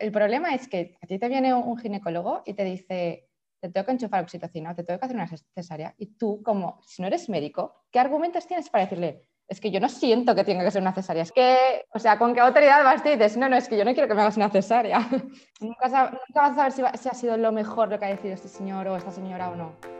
El problema es que a ti te viene un ginecólogo y te dice, te tengo que enchufar oxitocina te tengo que hacer una cesárea. Y tú, como si no eres médico, ¿qué argumentos tienes para decirle, es que yo no siento que tenga que ser una cesárea? Es que, o sea, ¿con qué autoridad vas y dices, no, no, es que yo no quiero que me hagas una cesárea? nunca, nunca, vas a saber si, si ha sido lo mejor lo que ha decidido este señor o esta señora o no.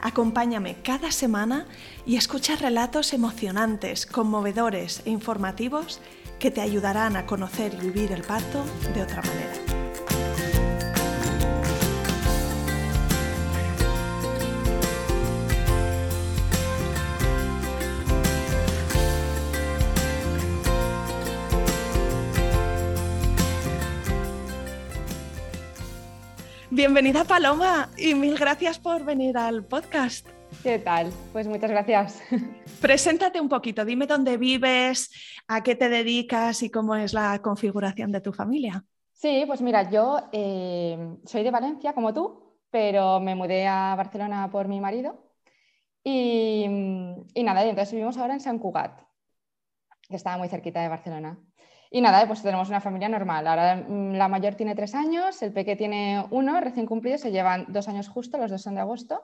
Acompáñame cada semana y escucha relatos emocionantes, conmovedores e informativos que te ayudarán a conocer y vivir el parto de otra manera. Bienvenida Paloma y mil gracias por venir al podcast. ¿Qué tal? Pues muchas gracias. Preséntate un poquito, dime dónde vives, a qué te dedicas y cómo es la configuración de tu familia. Sí, pues mira, yo eh, soy de Valencia como tú, pero me mudé a Barcelona por mi marido y, y nada, entonces vivimos ahora en San Cugat, que estaba muy cerquita de Barcelona. Y nada, pues tenemos una familia normal. Ahora mm, la mayor tiene tres años, el peque tiene uno, recién cumplido, se llevan dos años justo, los dos son de agosto.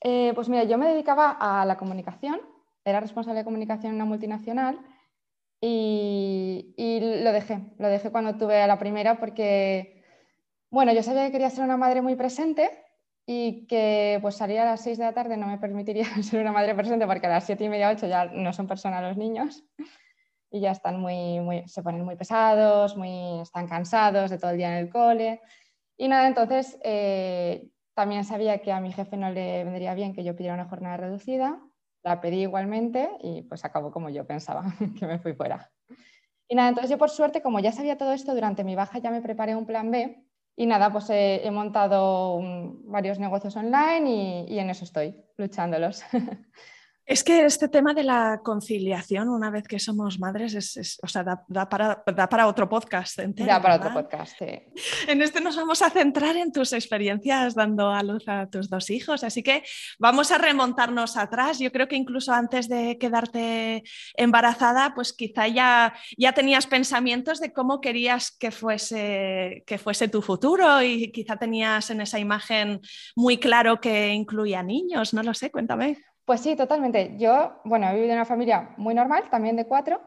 Eh, pues mira, yo me dedicaba a la comunicación, era responsable de comunicación en una multinacional y, y, lo dejé, lo dejé cuando tuve a la primera porque, bueno, yo sabía que quería ser una madre muy presente y que pues salir a las seis de la tarde no me permitiría ser una madre presente porque a las siete y media, ocho ya no son personas los niños y ya están muy, se ponen muy pesados, muy, están cansados de todo el día en el cole. Y nada, entonces eh, también sabía que a mi jefe no le vendría bien que yo pidiera una jornada reducida, la pedí igualmente y pues acabó como yo pensaba, que me fui fuera. Y nada, entonces yo por suerte, como ya sabía todo esto, durante mi baja ya me preparé un plan B y nada, pues he, montado varios negocios online y en eso estoy, luchándolos. Es que este tema de la conciliación, una vez que somos madres, es, o sea, da, para, otro podcast entero. Da para otro podcast, sí. En este nos vamos a centrar en tus experiencias dando a luz a tus dos hijos, así que vamos a remontarnos atrás. Yo creo que incluso antes de quedarte embarazada, pues quizá ya, ya tenías pensamientos de cómo querías que fuese, que fuese tu futuro y quizá tenías en esa imagen muy claro que incluía niños, no lo sé, cuéntame. Pues sí, totalmente. Yo, bueno, he vivido en una familia muy normal, también de cuatro,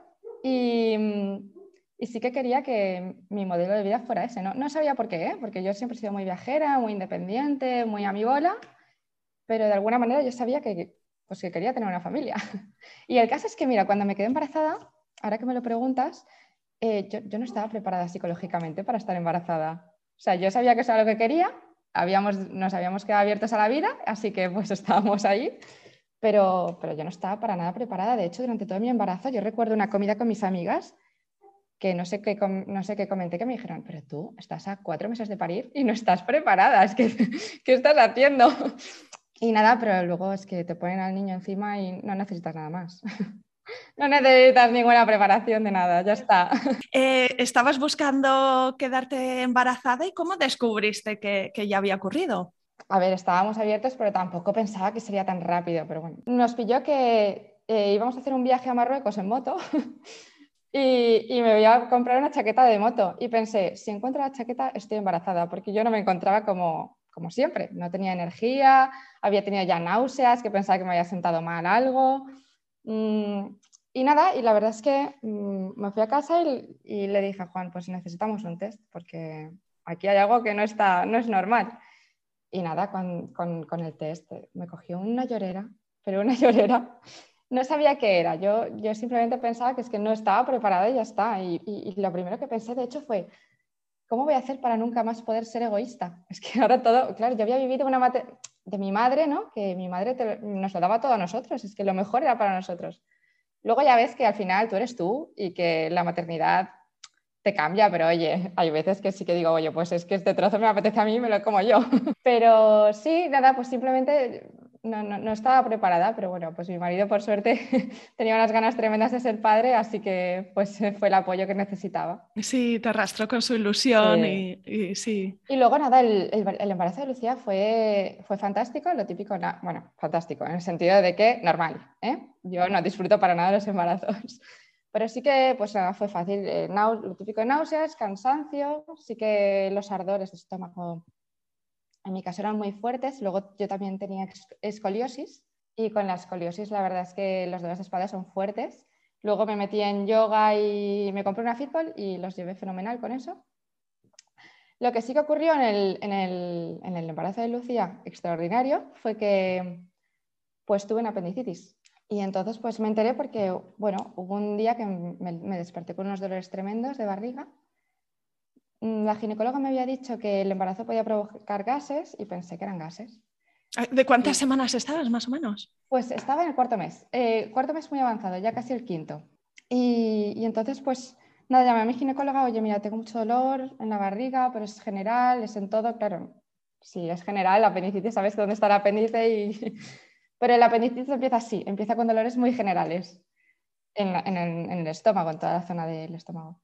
y, mm, y sí que quería que mi modelo de vida fuera ese. No, no sabía por qué, ¿eh? porque yo siempre he sido muy viajera, muy independiente, muy a mi bola, pero de alguna manera yo sabía que, pues, que quería tener una familia. Y el caso es que, mira, cuando me quedé embarazada, ahora que me lo preguntas, eh, yo, no estaba preparada psicológicamente para estar embarazada. O sea, yo sabía que eso era lo que quería, habíamos, nos habíamos quedado abiertos a la vida, así que pues estábamos ahí pero, pero yo no estaba para nada preparada. De hecho, durante todo mi embarazo, yo recuerdo una comida con mis amigas que no sé qué, no sé qué comenté, que me dijeron, pero tú estás a cuatro meses de parir y no estás preparada, que, ¿qué estás haciendo? Y nada, pero luego es que te ponen al niño encima y no necesitas nada más. No necesitas ninguna preparación de nada, ya está. Eh, ¿Estabas buscando quedarte embarazada y cómo descubriste que ya había ocurrido? A ver, estábamos abiertos, pero tampoco pensaba que sería tan rápido. Pero bueno, nos pilló que eh, íbamos a hacer un viaje a Marruecos en moto y, me voy a comprar una chaqueta de moto. Y pensé, si encuentro la chaqueta, estoy embarazada, porque yo no me encontraba como, como siempre. No tenía energía, había tenido ya náuseas, que pensaba que me había sentado mal algo. Mm, y nada, y la verdad es que mm, me fui a casa y, y, le dije a Juan, pues necesitamos un test, porque aquí hay algo que no, está, no es normal. Y nada, con, con, el test me cogió una llorera, pero una llorera. No sabía qué era, yo, yo simplemente pensaba que es que no estaba preparada y ya está. Y, y, lo primero que pensé, de hecho, fue, ¿cómo voy a hacer para nunca más poder ser egoísta? Es que ahora todo, claro, yo había vivido una de mi madre, ¿no? Que mi madre nos lo daba todo a nosotros, es que lo mejor era para nosotros. Luego ya ves que al final tú eres tú y que la maternidad te cambia, pero oye, hay veces que sí que digo, oye, pues es que este trozo me apetece a mí y me lo como yo. Pero sí, nada, pues simplemente no, no, estaba preparada, pero bueno, pues mi marido por suerte tenía unas ganas tremendas de ser padre, así que pues fue el apoyo que necesitaba. Sí, te arrastró con su ilusión y, sí. Y luego nada, el, el, embarazo de Lucía fue, fue fantástico, lo típico, bueno, fantástico, en el sentido de que normal, ¿eh? Yo no disfruto para nada de los embarazos. Pero sí que pues fue fácil, eh, lo típico de náuseas, cansancio, sí que los ardores de estómago en mi caso eran muy fuertes. Luego yo también tenía escoliosis y con la escoliosis la verdad es que los dolores de espalda son fuertes. Luego me metí en yoga y me compré una fitball y los llevé fenomenal con eso. Lo que sí que ocurrió en el, en el, en el embarazo de Lucía, extraordinario, fue que pues tuve una apendicitis. Y entonces pues me enteré porque, bueno, hubo un día que me, me desperté con unos dolores tremendos de barriga Mm, la ginecóloga me había dicho que el embarazo podía provocar gases y pensé que eran gases. ¿De cuántas semanas estabas más o menos? Pues estaba en el cuarto mes, eh, cuarto mes muy avanzado, ya casi el quinto. Y, entonces, pues nada, llamé a mi ginecóloga, oye, mira, tengo mucho dolor en la barriga, pero es general, es en todo, claro. Si es general, la apendicitis, sabes dónde está el apéndice, y... pero el apendicitis empieza así, empieza con dolores muy generales en, el estómago, en toda la zona del estómago.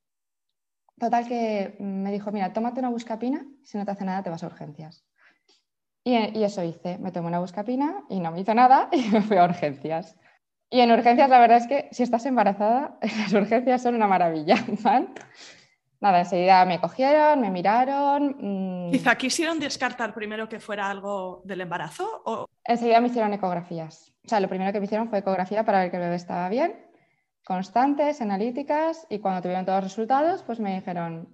Total que me dijo, mira, tómate una buscapina, si no te hace nada te vas a urgencias. Y, eso hice, me tomé una buscapina y no me hizo nada y me fui a urgencias. Y en urgencias la verdad es que si estás embarazada, las urgencias son una maravilla. Nada, enseguida me cogieron, me miraron. Mm. Quizá quisieron descartar primero que fuera algo del embarazo. ¿o? Enseguida me hicieron ecografías. O sea, lo primero que me hicieron fue ecografía para ver que el bebé estaba bien constantes, analíticas, y cuando tuvieron todos los resultados, pues me dijeron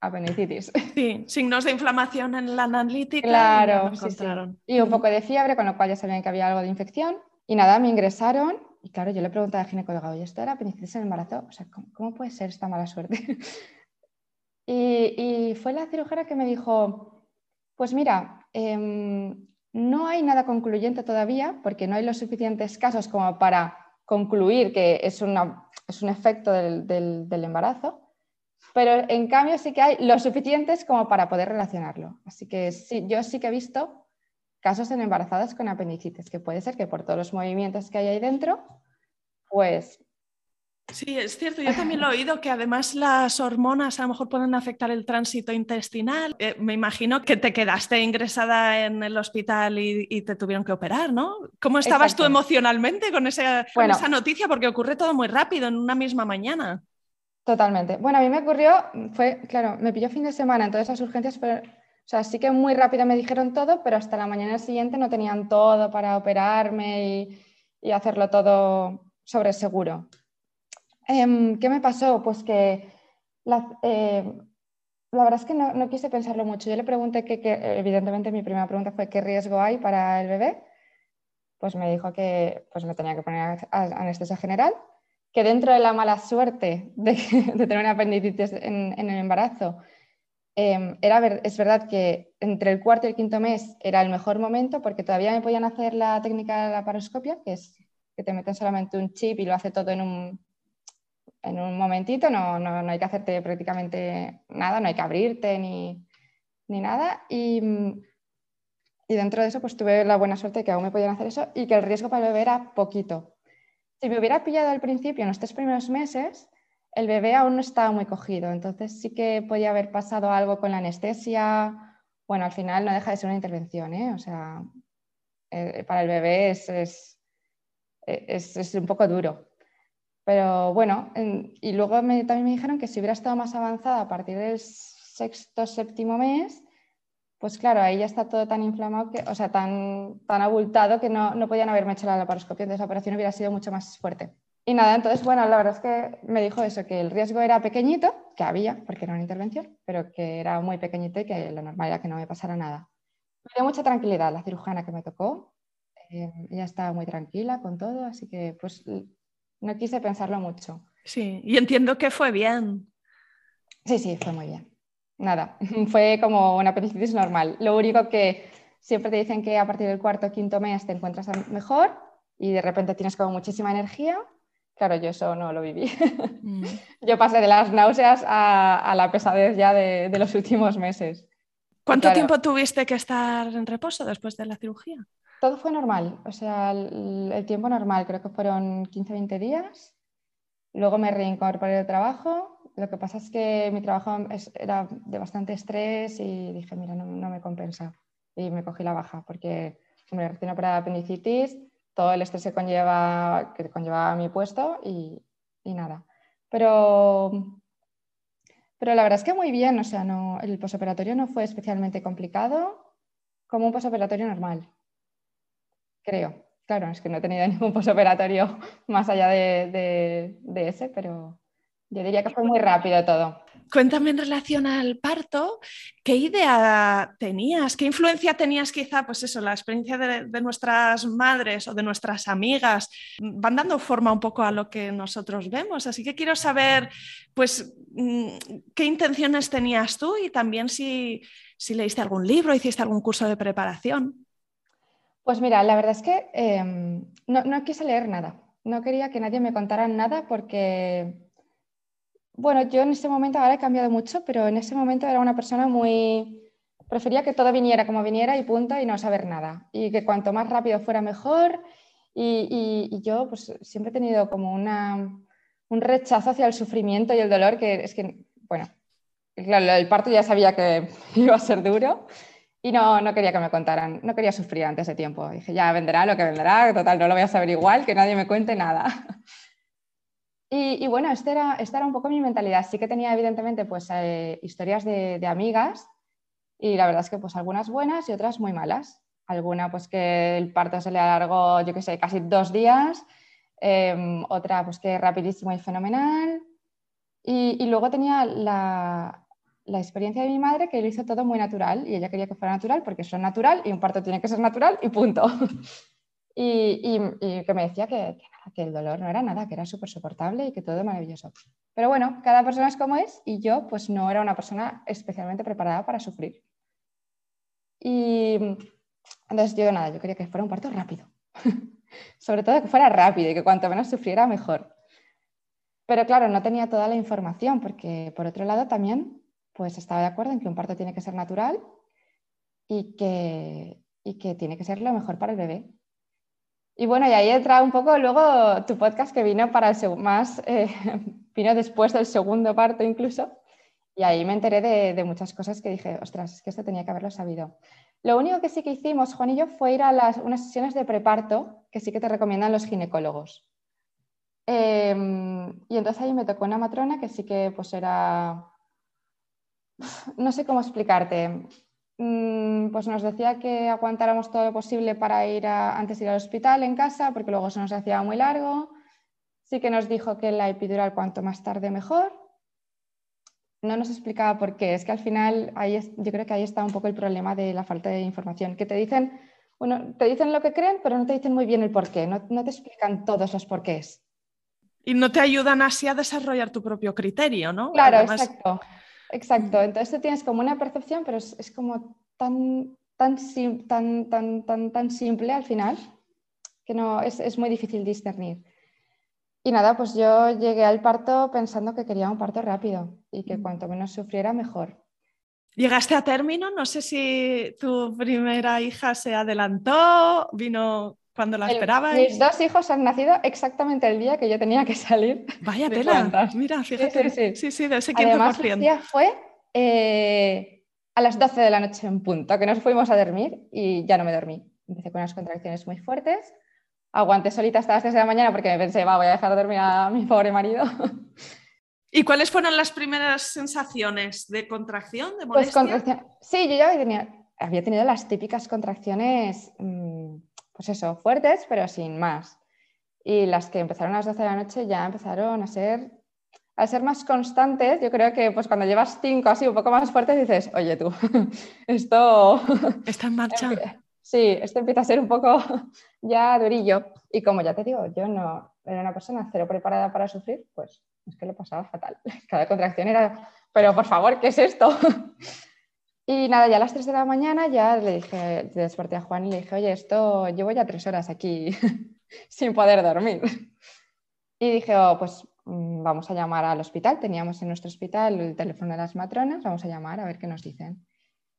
apendicitis. Sí, signos de inflamación en la analítica. Claro, y, un poco de fiebre, con lo cual ya sabían que había algo de infección. Y nada, me ingresaron y claro, yo le pregunté al ginecólogo, oye, ¿esto era apendicitis en embarazo? O sea, ¿cómo, puede ser esta mala suerte? y, fue la cirujana que me dijo, pues mira, em, no hay nada concluyente todavía porque no hay los suficientes casos como para concluir que es, es un efecto del, embarazo, pero en cambio sí que hay lo suficientes como para poder relacionarlo. Así que sí, yo sí que he visto casos en embarazadas con apendicitis, que puede ser que por todos los movimientos que hay ahí dentro, pues Sí, es cierto, yo también lo he oído que además las hormonas a lo mejor pueden afectar el tránsito intestinal. Eh, me imagino que te quedaste ingresada en el hospital y, te tuvieron que operar, ¿no? ¿Cómo estabas tú emocionalmente con, esa, esa noticia? Porque ocurre todo muy rápido en una misma mañana. Totalmente. Bueno, a mí me ocurrió, fue, claro, me pilló fin de semana, entonces las urgencias, pero, o sea, sí que muy rápido me dijeron todo, pero hasta la mañana siguiente no tenían todo para operarme y, y hacerlo todo sobre seguro. Em, ¿Qué me pasó? Pues que la, eh, la verdad es que no, quise pensarlo mucho. Yo le pregunté que, evidentemente mi primera pregunta fue qué riesgo hay para el bebé. Pues me dijo que pues me tenía que poner anestesia general, que dentro de la mala suerte de, tener una apendicitis en, el embarazo, em, era es verdad que entre el cuarto y el quinto mes era el mejor momento porque todavía me podían hacer la técnica de la paroscopia, que es que te meten solamente un chip y lo hace todo en un, en un momentito, no, no, no, hay que hacerte prácticamente nada, no hay que abrirte ni, ni nada. Y, y, dentro de eso, pues tuve la buena suerte de que aún me podían hacer eso y que el riesgo para el bebé era poquito. Si me hubiera pillado al principio, en los tres primeros meses, el bebé aún no estaba muy cogido, entonces sí que podía haber pasado algo con la anestesia. Bueno, al final no deja de ser una intervención, ¿eh? o sea, eh, para el bebé es, es, es un poco duro. Pero bueno, y luego también me dijeron que si hubiera estado más avanzada a partir del sexto, séptimo mes, pues claro, ahí ya está todo tan inflamado, que, o sea, tan, tan abultado que no, no podían haberme hecho la laparoscopia, entonces la operación hubiera sido mucho más fuerte. Y nada, entonces, bueno, la verdad es que me dijo eso, que el riesgo era pequeñito, que había, porque era una intervención, pero que era muy pequeñito y que lo normal era que no me pasara nada. Me dio mucha tranquilidad la cirujana que me tocó, eh, ella estaba muy tranquila con todo, así que pues no quise pensarlo mucho. Sí, y entiendo que fue bien. Sí, sí, fue muy bien. nada, fue como una apendicitis normal. Lo único que siempre te dicen que a partir del cuarto o quinto mes te encuentras mejor y de repente tienes como muchísima energía. Claro, yo eso no lo viví. Mm. yo pasé de las náuseas a, la pesadez ya de, los últimos meses. ¿Cuánto tiempo tuviste que estar en reposo después de la cirugía? Todo fue normal, o sea, el, tiempo normal, creo que fueron 15-20 días. Luego me reincorporé al trabajo. Lo que pasa es que mi trabajo era de bastante estrés y dije, mira, no, me compensa. Y me cogí la baja porque, me recién operada apendicitis, todo el estrés que conlleva, que conllevaba mi puesto y, y, nada. Pero, pero la verdad es que muy bien, o sea, no, el posoperatorio no fue especialmente complicado como un posoperatorio normal creo. Claro, es que no he tenido ningún posoperatorio más allá de, ese, pero yo diría que fue muy rápido todo. Cuéntame en relación al parto, ¿qué idea tenías? ¿Qué influencia tenías quizá, pues eso, la experiencia de, de, nuestras madres o de nuestras amigas? Van dando forma un poco a lo que nosotros vemos, así que quiero saber, pues, mm, qué intenciones tenías tú y también si, si leíste algún libro, hiciste algún curso de preparación. Pues mira, la verdad es que em, no, quise leer nada. No quería que nadie me contara nada porque, bueno, yo en ese momento, ahora he cambiado mucho, pero en ese momento era una persona muy... Prefería que todo viniera como viniera y punto y no saber nada. Y que cuanto más rápido fuera mejor. Y, yo pues siempre he tenido como una, un rechazo hacia el sufrimiento y el dolor que es que, bueno, claro, el parto ya sabía que iba a ser duro y no, no quería que me contaran, no quería sufrir antes de tiempo. Dije, ya vendrá lo que vendrá, total, no lo voy a saber igual, que nadie me cuente nada. Y, bueno, esta era, esta era un poco mi mentalidad. Sí que tenía evidentemente pues, eh, historias de, de, amigas y la verdad es que pues algunas buenas y otras muy malas. Alguna pues que el parto se le alargó, yo qué sé, casi dos días. Em, otra pues que rapidísimo y fenomenal. Y luego tenía la, la experiencia de mi madre que lo hizo todo muy natural y ella quería que fuera natural porque eso es natural y un parto tiene que ser natural y punto. y, que me decía que, que, el dolor no era nada, que era súper soportable y que todo maravilloso. Pero bueno, cada persona es como es y yo pues no era una persona especialmente preparada para sufrir. Y entonces yo nada, yo quería que fuera un parto rápido. Sobre todo que fuera rápido y que cuanto menos sufriera mejor. Pero claro, no tenía toda la información porque por otro lado también pues estaba de acuerdo en que un parto tiene que ser natural y que, y que tiene que ser lo mejor para el bebé. Y bueno, y ahí entra un poco luego tu podcast que vino para el más, eh, vino después del segundo parto incluso, y ahí me enteré de, muchas cosas que dije, ostras, es que esto tenía que haberlo sabido. Lo único que sí que hicimos, Juan y yo, fue ir a unas sesiones de preparto que sí que te recomiendan los ginecólogos. Em, y entonces ahí me tocó una matrona que sí que pues era no sé cómo explicarte. Mm, pues nos decía que aguantáramos todo lo posible para ir antes de ir al hospital en casa, porque luego se nos hacía muy largo. Sí que nos dijo que la epidural cuanto más tarde mejor. No nos explicaba por qué. Es que al final ahí yo creo que ahí está un poco el problema de la falta de información. Que te dicen, bueno, te dicen lo que creen, pero no te dicen muy bien el por qué. No, te explican todos los porqués. Y no te ayudan así a desarrollar tu propio criterio, ¿no? Claro, exacto. Exacto, entonces tú tienes como una percepción, pero es, como tan, tan, tan, tan, tan, tan simple al final que no, es, muy difícil discernir. Y nada, pues yo llegué al parto pensando que quería un parto rápido y que cuanto menos sufriera, mejor. ¿Llegaste a término? No sé si tu primera hija se adelantó, vino cuando la esperabas. Mis dos hijos han nacido exactamente el día que yo tenía que salir. Vaya tela, mira, fíjate. Sí, sí, sí, de ese 15%. Además, el día fue eh, a las 12 de la noche en punto, que nos fuimos a dormir y ya no me dormí. Empecé con unas contracciones muy fuertes. Aguanté solita hasta las 3 de la mañana porque me pensé, va, voy a dejar de dormir a mi pobre marido. ¿Y cuáles fueron las primeras sensaciones de contracción, de pues molestia? Pues Sí, yo ya había tenido, las típicas contracciones... Mm, pues eso, fuertes, pero sin más. Y las que empezaron a las 12 de la noche ya empezaron a ser, a ser más constantes. Yo creo que pues cuando llevas cinco así un poco más fuertes dices, oye tú, esto... Está en marcha. Sí, esto empieza a ser un poco ya durillo. Y como ya te digo, yo no era una persona cero preparada para sufrir, pues es que lo pasaba fatal. Cada contracción era pero por favor, ¿qué es esto? Y nada, ya a las 3 de la mañana ya le dije, desperté a Juan y le dije, oye, esto llevo ya tres horas aquí sin poder dormir. Y dije, oh, pues mm, vamos a llamar al hospital. Teníamos en nuestro hospital el teléfono de las matronas, vamos a llamar a ver qué nos dicen.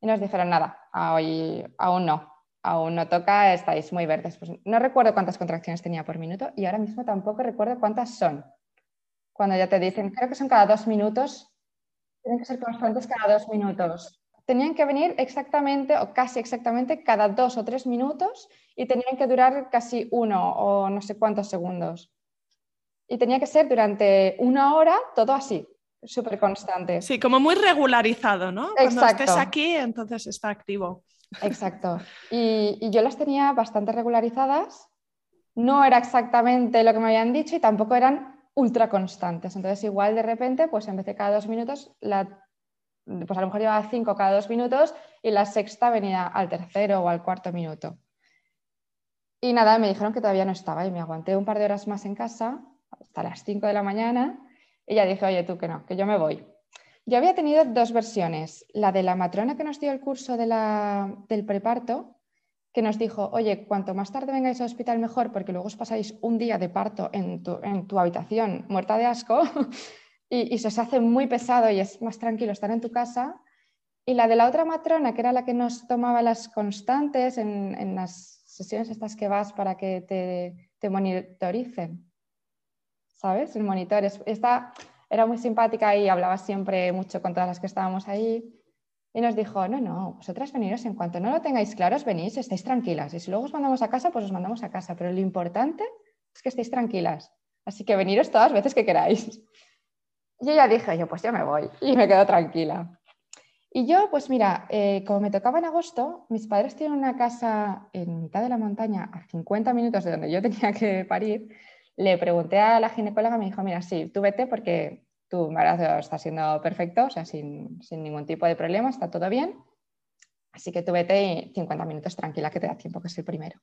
Y nos dijeron, nada, hoy, aún no, aún no toca, estáis muy verdes. Pues no recuerdo cuántas contracciones tenía por minuto y ahora mismo tampoco recuerdo cuántas son. Cuando ya te dicen, creo que son cada dos minutos, tienen que ser constantes cada dos minutos. Tenían que venir exactamente o casi exactamente cada dos o tres minutos y tenían que durar casi uno o no sé cuántos segundos. Y tenía que ser durante una hora todo así, súper constante. Sí, como muy regularizado, ¿no? Cuando estés aquí, entonces está activo. Exacto. Y, yo las tenía bastante regularizadas. No era exactamente lo que me habían dicho y tampoco eran ultra constantes. Entonces, igual de repente, pues en vez de cada dos minutos, la, pues a lo mejor llevaba cinco cada dos minutos y la sexta venía al tercero o al cuarto minuto. Y nada, me dijeron que todavía no estaba y me aguanté un par de horas más en casa, hasta las cinco de la mañana, y ya dije, oye, tú que no, que yo me voy. Yo había tenido dos versiones, la de la matrona que nos dio el curso del preparto, que nos dijo, oye, cuanto más tarde vengáis al hospital mejor, porque luego os pasáis un día de parto en tu, habitación muerta de asco y, se os hace muy pesado y es más tranquilo estar en tu casa. Y la de la otra matrona, que era la que nos tomaba las constantes en, las sesiones estas que vas para que te, te monitoricen. ¿Sabes? El monitor. Está, era muy simpática y hablaba siempre mucho con todas las que estábamos ahí. Y nos dijo, no, no, vosotras veniros en cuanto no lo tengáis claro, os venís, estáis tranquilas. Y si luego os mandamos a casa, pues os mandamos a casa. Pero lo importante es que estéis tranquilas. Así que veniros todas las veces que queráis. Y ella dije, yo pues ya me voy. Y me quedo tranquila. Y yo, pues mira, eh, como me tocaba en agosto, mis padres tienen una casa en mitad de la montaña, a 50 minutos de donde yo tenía que parir, le pregunté a la ginecóloga, me dijo, mira, sí, tú vete porque tu embarazo está siendo perfecto, o sea, sin, ningún tipo de problema, está todo bien. Así que tú vete 50 minutos tranquila, que te da tiempo, que es el primero.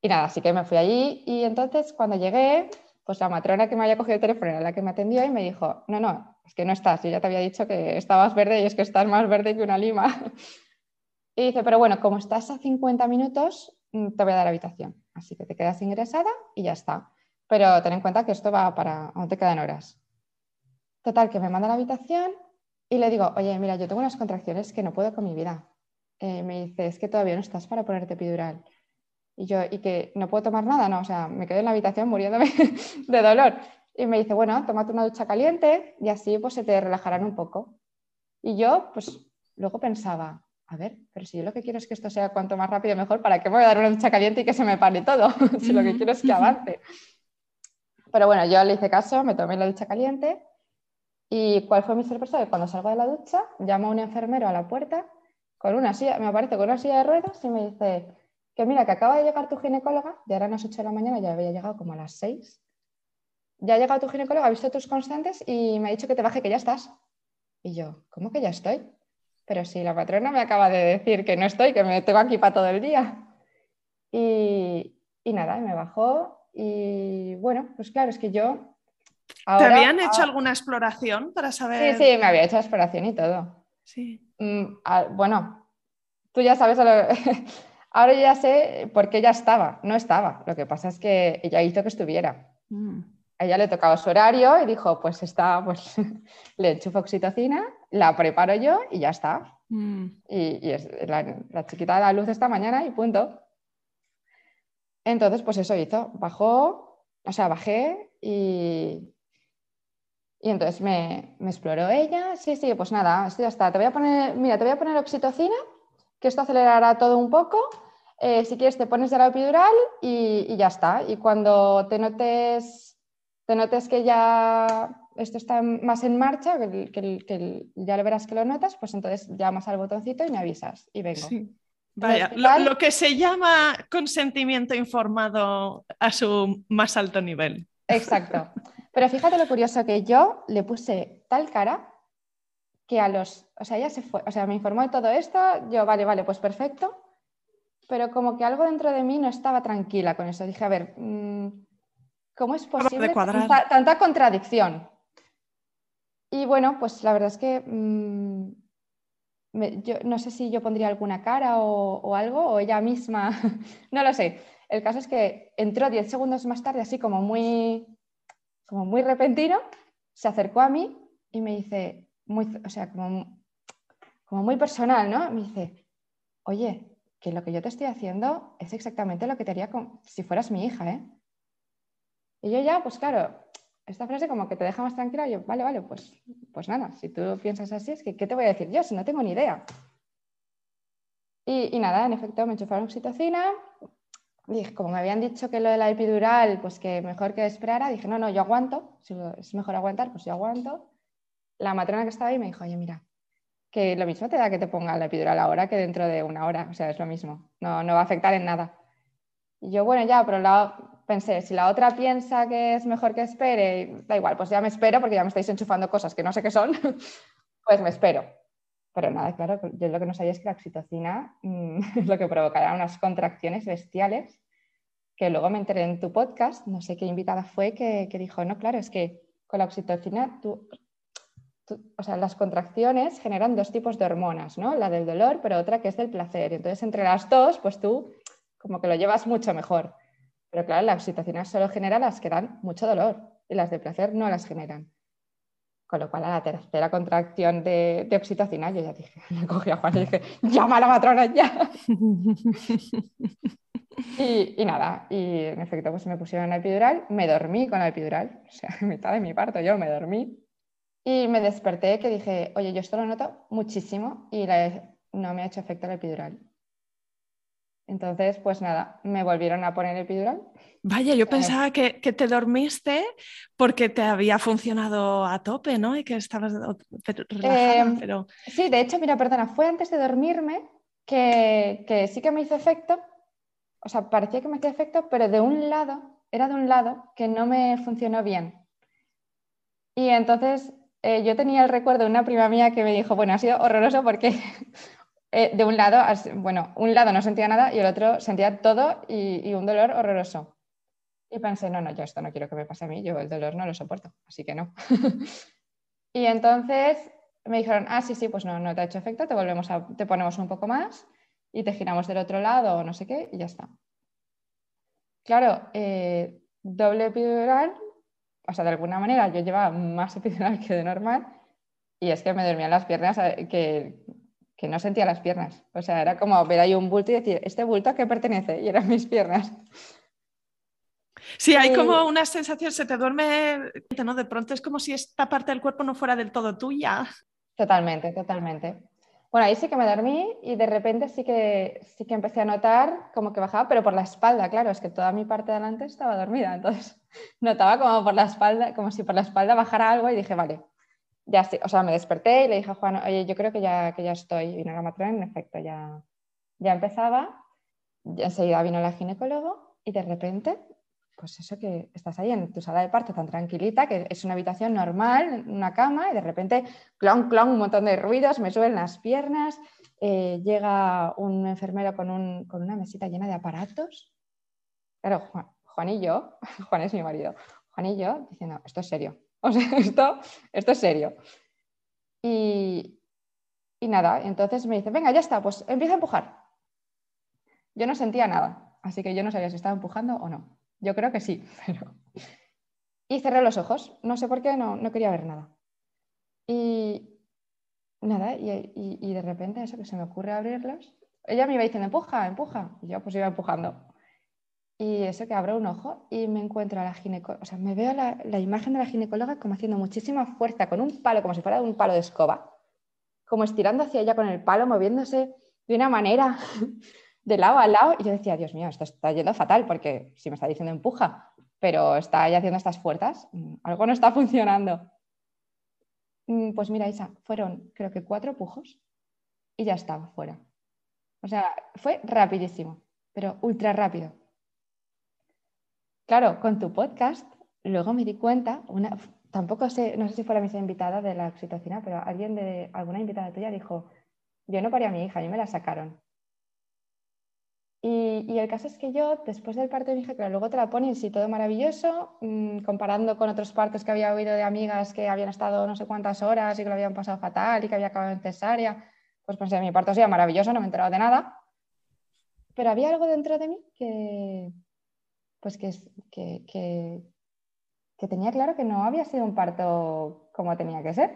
Y nada, así que me fui allí y entonces cuando llegué, pues la matrona que me había cogido el teléfono era la que me atendió y me dijo, no, no, es que no estás, yo ya te había dicho que estabas verde y es que estás más verde que una lima. Y dice, pero bueno, como estás a 50 minutos, mm, te voy a dar habitación. Así que te quedas ingresada y ya está. Pero ten en cuenta que esto va para, aún te quedan horas. Total, que me manda a la habitación y le digo, oye, mira, yo tengo unas contracciones que no puedo con mi vida. Eh, me dice, es que todavía no estás para ponerte epidural. Y yo, y que no puedo tomar nada, no, o sea, me quedo en la habitación muriéndome de dolor. Y me dice, bueno, tómate una ducha caliente y así pues se te relajarán un poco. Y yo, pues luego pensaba, a ver, pero si yo lo que quiero es que esto sea cuanto más rápido mejor, ¿para qué me voy a dar una ducha caliente y que se me pare todo? si lo que quiero es que avance. Pero bueno, yo le hice caso, me tomé la ducha caliente y ¿cuál fue mi sorpresa? Que cuando salgo de la ducha, llamo a un enfermero a la puerta con una silla, me aparece con una silla de ruedas y me dice que mira, que acaba de llegar tu ginecóloga, ya eran las 8 de la mañana, ya había llegado como a las 6. Ya ha llegado tu ginecóloga, ha visto tus constantes y me ha dicho que te baje, que ya estás. Y yo, ¿cómo que ya estoy? pero si la patrona me acaba de decir que no estoy, que me tengo aquí para todo el día. Y, y nada, me bajó y bueno, pues claro, es que yo... ¿Te habían hecho alguna exploración para saber? Sí, sí, me había hecho exploración y todo. Sí. Mm, bueno, tú ya sabes, ahora ya sé por qué ya estaba, no estaba. Lo que pasa es que ella hizo que estuviera. Mm a ella le tocaba su horario y dijo, pues está, pues le enchufo oxitocina, la preparo yo y ya está. Mm. Y, es la, chiquita de la luz esta mañana y punto. Entonces, pues eso hizo, bajó, o sea, bajé y, y entonces me, exploró ella. Sí, sí, pues nada, esto ya está. Te voy a poner, mira, te voy a poner oxitocina, que esto acelerará todo un poco. Eh, si quieres, te pones de la epidural y, y ya está. Y cuando te notes te notes que ya esto está más en marcha, que, ya le verás que lo notas, pues entonces llamas al botoncito y me avisas y vengo. Vaya, lo, que se llama consentimiento informado a su más alto nivel. Exacto. Pero fíjate lo curioso que yo le puse tal cara que a los, o sea, ella se fue, o sea, me informó de todo esto, yo, vale, vale, pues perfecto, pero como que algo dentro de mí no estaba tranquila con eso. Dije, a ver, mm, ¿Cómo es posible tanta, contradicción? Y bueno, pues la verdad es que mm, yo no sé si yo pondría alguna cara o, algo, o ella misma, no lo sé. El caso es que entró 10 segundos más tarde, así como muy, como muy repentino, se acercó a mí y me dice, muy, o sea, como, como muy personal, ¿no? Me dice, oye, que lo que yo te estoy haciendo es exactamente lo que te haría si fueras mi hija, ¿eh? Y yo ya, pues claro, esta frase como que te deja más tranquila, yo, vale, vale, pues, pues nada, si tú piensas así, es que, ¿qué te voy a decir yo si no tengo ni idea? Y, nada, en efecto, me enchufaron oxitocina, y como me habían dicho que lo de la epidural, pues que mejor que esperara, dije, no, no, yo aguanto, si es mejor aguantar, pues yo aguanto. La matrona que estaba ahí me dijo, oye, mira, que lo mismo te da que te ponga la epidural ahora que dentro de una hora, o sea, es lo mismo, no, no va a afectar en nada. Y yo, bueno, ya, pero pensé, si la otra piensa que es mejor que espere, da igual, pues ya me espero porque ya me estáis enchufando cosas que no sé qué son, pues me espero. Pero nada, claro, yo lo que no sabía es que la oxitocina mm, es lo que provocará unas contracciones bestiales, que luego me enteré en tu podcast, no sé qué invitada fue, que, que dijo, no, claro, es que con la oxitocina tú, o sea, las contracciones generan dos tipos de hormonas, ¿no? La del dolor, pero otra que es del placer. Entonces, entre las dos, pues tú como que lo llevas mucho mejor. Pero claro, la oxitocina solo genera las que dan mucho dolor y las de placer no las generan. Con lo cual, a la tercera contracción de, oxitocina, yo ya dije, me cogí a Juan y dije, llama a la matrona ya. y, nada, y en efecto, pues me pusieron la epidural, me dormí con la epidural, o sea, en mitad de mi parto yo me dormí. Y me desperté que dije, oye, yo esto lo noto muchísimo y no me ha hecho efecto la epidural. Entonces, pues nada, me volvieron a poner epidural. Vaya, yo pensaba que, te dormiste porque te había funcionado a tope, ¿no? Y que estabas relajada, em, pero... Sí, de hecho, mira, perdona, fue antes de dormirme que, que sí que me hizo efecto, o sea, parecía que me hacía efecto, pero de un lado, era de un lado que no me funcionó bien. Y entonces eh, yo tenía el recuerdo de una prima mía que me dijo, bueno, ha sido horroroso porque eh, de un lado, bueno, un lado no sentía nada y el otro sentía todo y, un dolor horroroso. Y pensé, no, no, yo esto no quiero que me pase a mí, yo el dolor no lo soporto, así que no. y entonces me dijeron, ah, sí, sí, pues no, no te ha hecho efecto, te, volvemos a, te ponemos un poco más y te giramos del otro lado o no sé qué y ya está. Claro, eh, doble epidural, o sea, de alguna manera yo llevaba más epidural que de normal y es que me dormían las piernas eh, que que no sentía las piernas. O sea, era como ver ahí un bulto y decir, ¿este bulto a qué pertenece? Y eran mis piernas. Sí, hay como una sensación, se te duerme, ¿no? De pronto es como si esta parte del cuerpo no fuera del todo tuya. Totalmente, totalmente. Bueno, ahí sí que me dormí y de repente sí que, sí que empecé a notar como que bajaba, pero por la espalda, claro, es que toda mi parte de delante estaba dormida, entonces notaba como por la espalda, como si por la espalda bajara algo y dije, vale, ya o sea, me desperté y le dije a Juan, oye, yo creo que ya, que ya estoy. Y vino matrona, en efecto, ya, ya empezaba. Y enseguida vino la ginecólogo y de repente, pues eso que estás ahí en tu sala de parto tan tranquilita, que es una habitación normal, una cama, y de repente, clon, clon, un montón de ruidos, me suben las piernas, eh, llega un enfermero con, un, con, una mesita llena de aparatos. Claro, Juan, Juan y yo, Juan es mi marido, Juan y yo diciendo, esto es serio, O sea, esto, esto es serio. Y, nada, entonces me dice, venga, ya está, pues empieza a empujar. Yo no sentía nada, así que yo no sabía si estaba empujando o no. Yo creo que sí, pero... Y cerré los ojos, no sé por qué, no, no quería ver nada. Y nada, y, y, de repente eso que se me ocurre abrirlos, ella me iba diciendo, empuja, empuja, y yo pues iba empujando. Y eso que abro un ojo y me encuentro a la ginecóloga, o sea, me veo la, la, imagen de la ginecóloga como haciendo muchísima fuerza con un palo, como si fuera un palo de escoba, como estirando hacia ella con el palo, moviéndose de una manera de lado a lado. Y yo decía, Dios mío, esto está yendo fatal porque si me está diciendo empuja, pero está ya haciendo estas fuerzas, mm, algo no está funcionando. Mm, pues mira, Isa, fueron creo que cuatro pujos y ya estaba fuera. O sea, fue rapidísimo, pero ultra rápido. Claro, con tu podcast, luego me di cuenta, una, tampoco sé, no sé si fue la misma invitada de la oxitocina, pero alguien de alguna invitada tuya dijo, yo no parí a mi hija, a me la sacaron. Y, Y, el caso es que yo, después del parto de mi hija, que luego te la ponen, sí, todo maravilloso, mm, comparando con otros partos que había oído de amigas que habían estado no sé cuántas horas y que lo habían pasado fatal y que había acabado en cesárea, pues pensé, mi parto sea maravilloso, no me he enterado de nada. Pero había algo dentro de mí que, pues que, que, que, tenía claro que no había sido un parto como tenía que ser.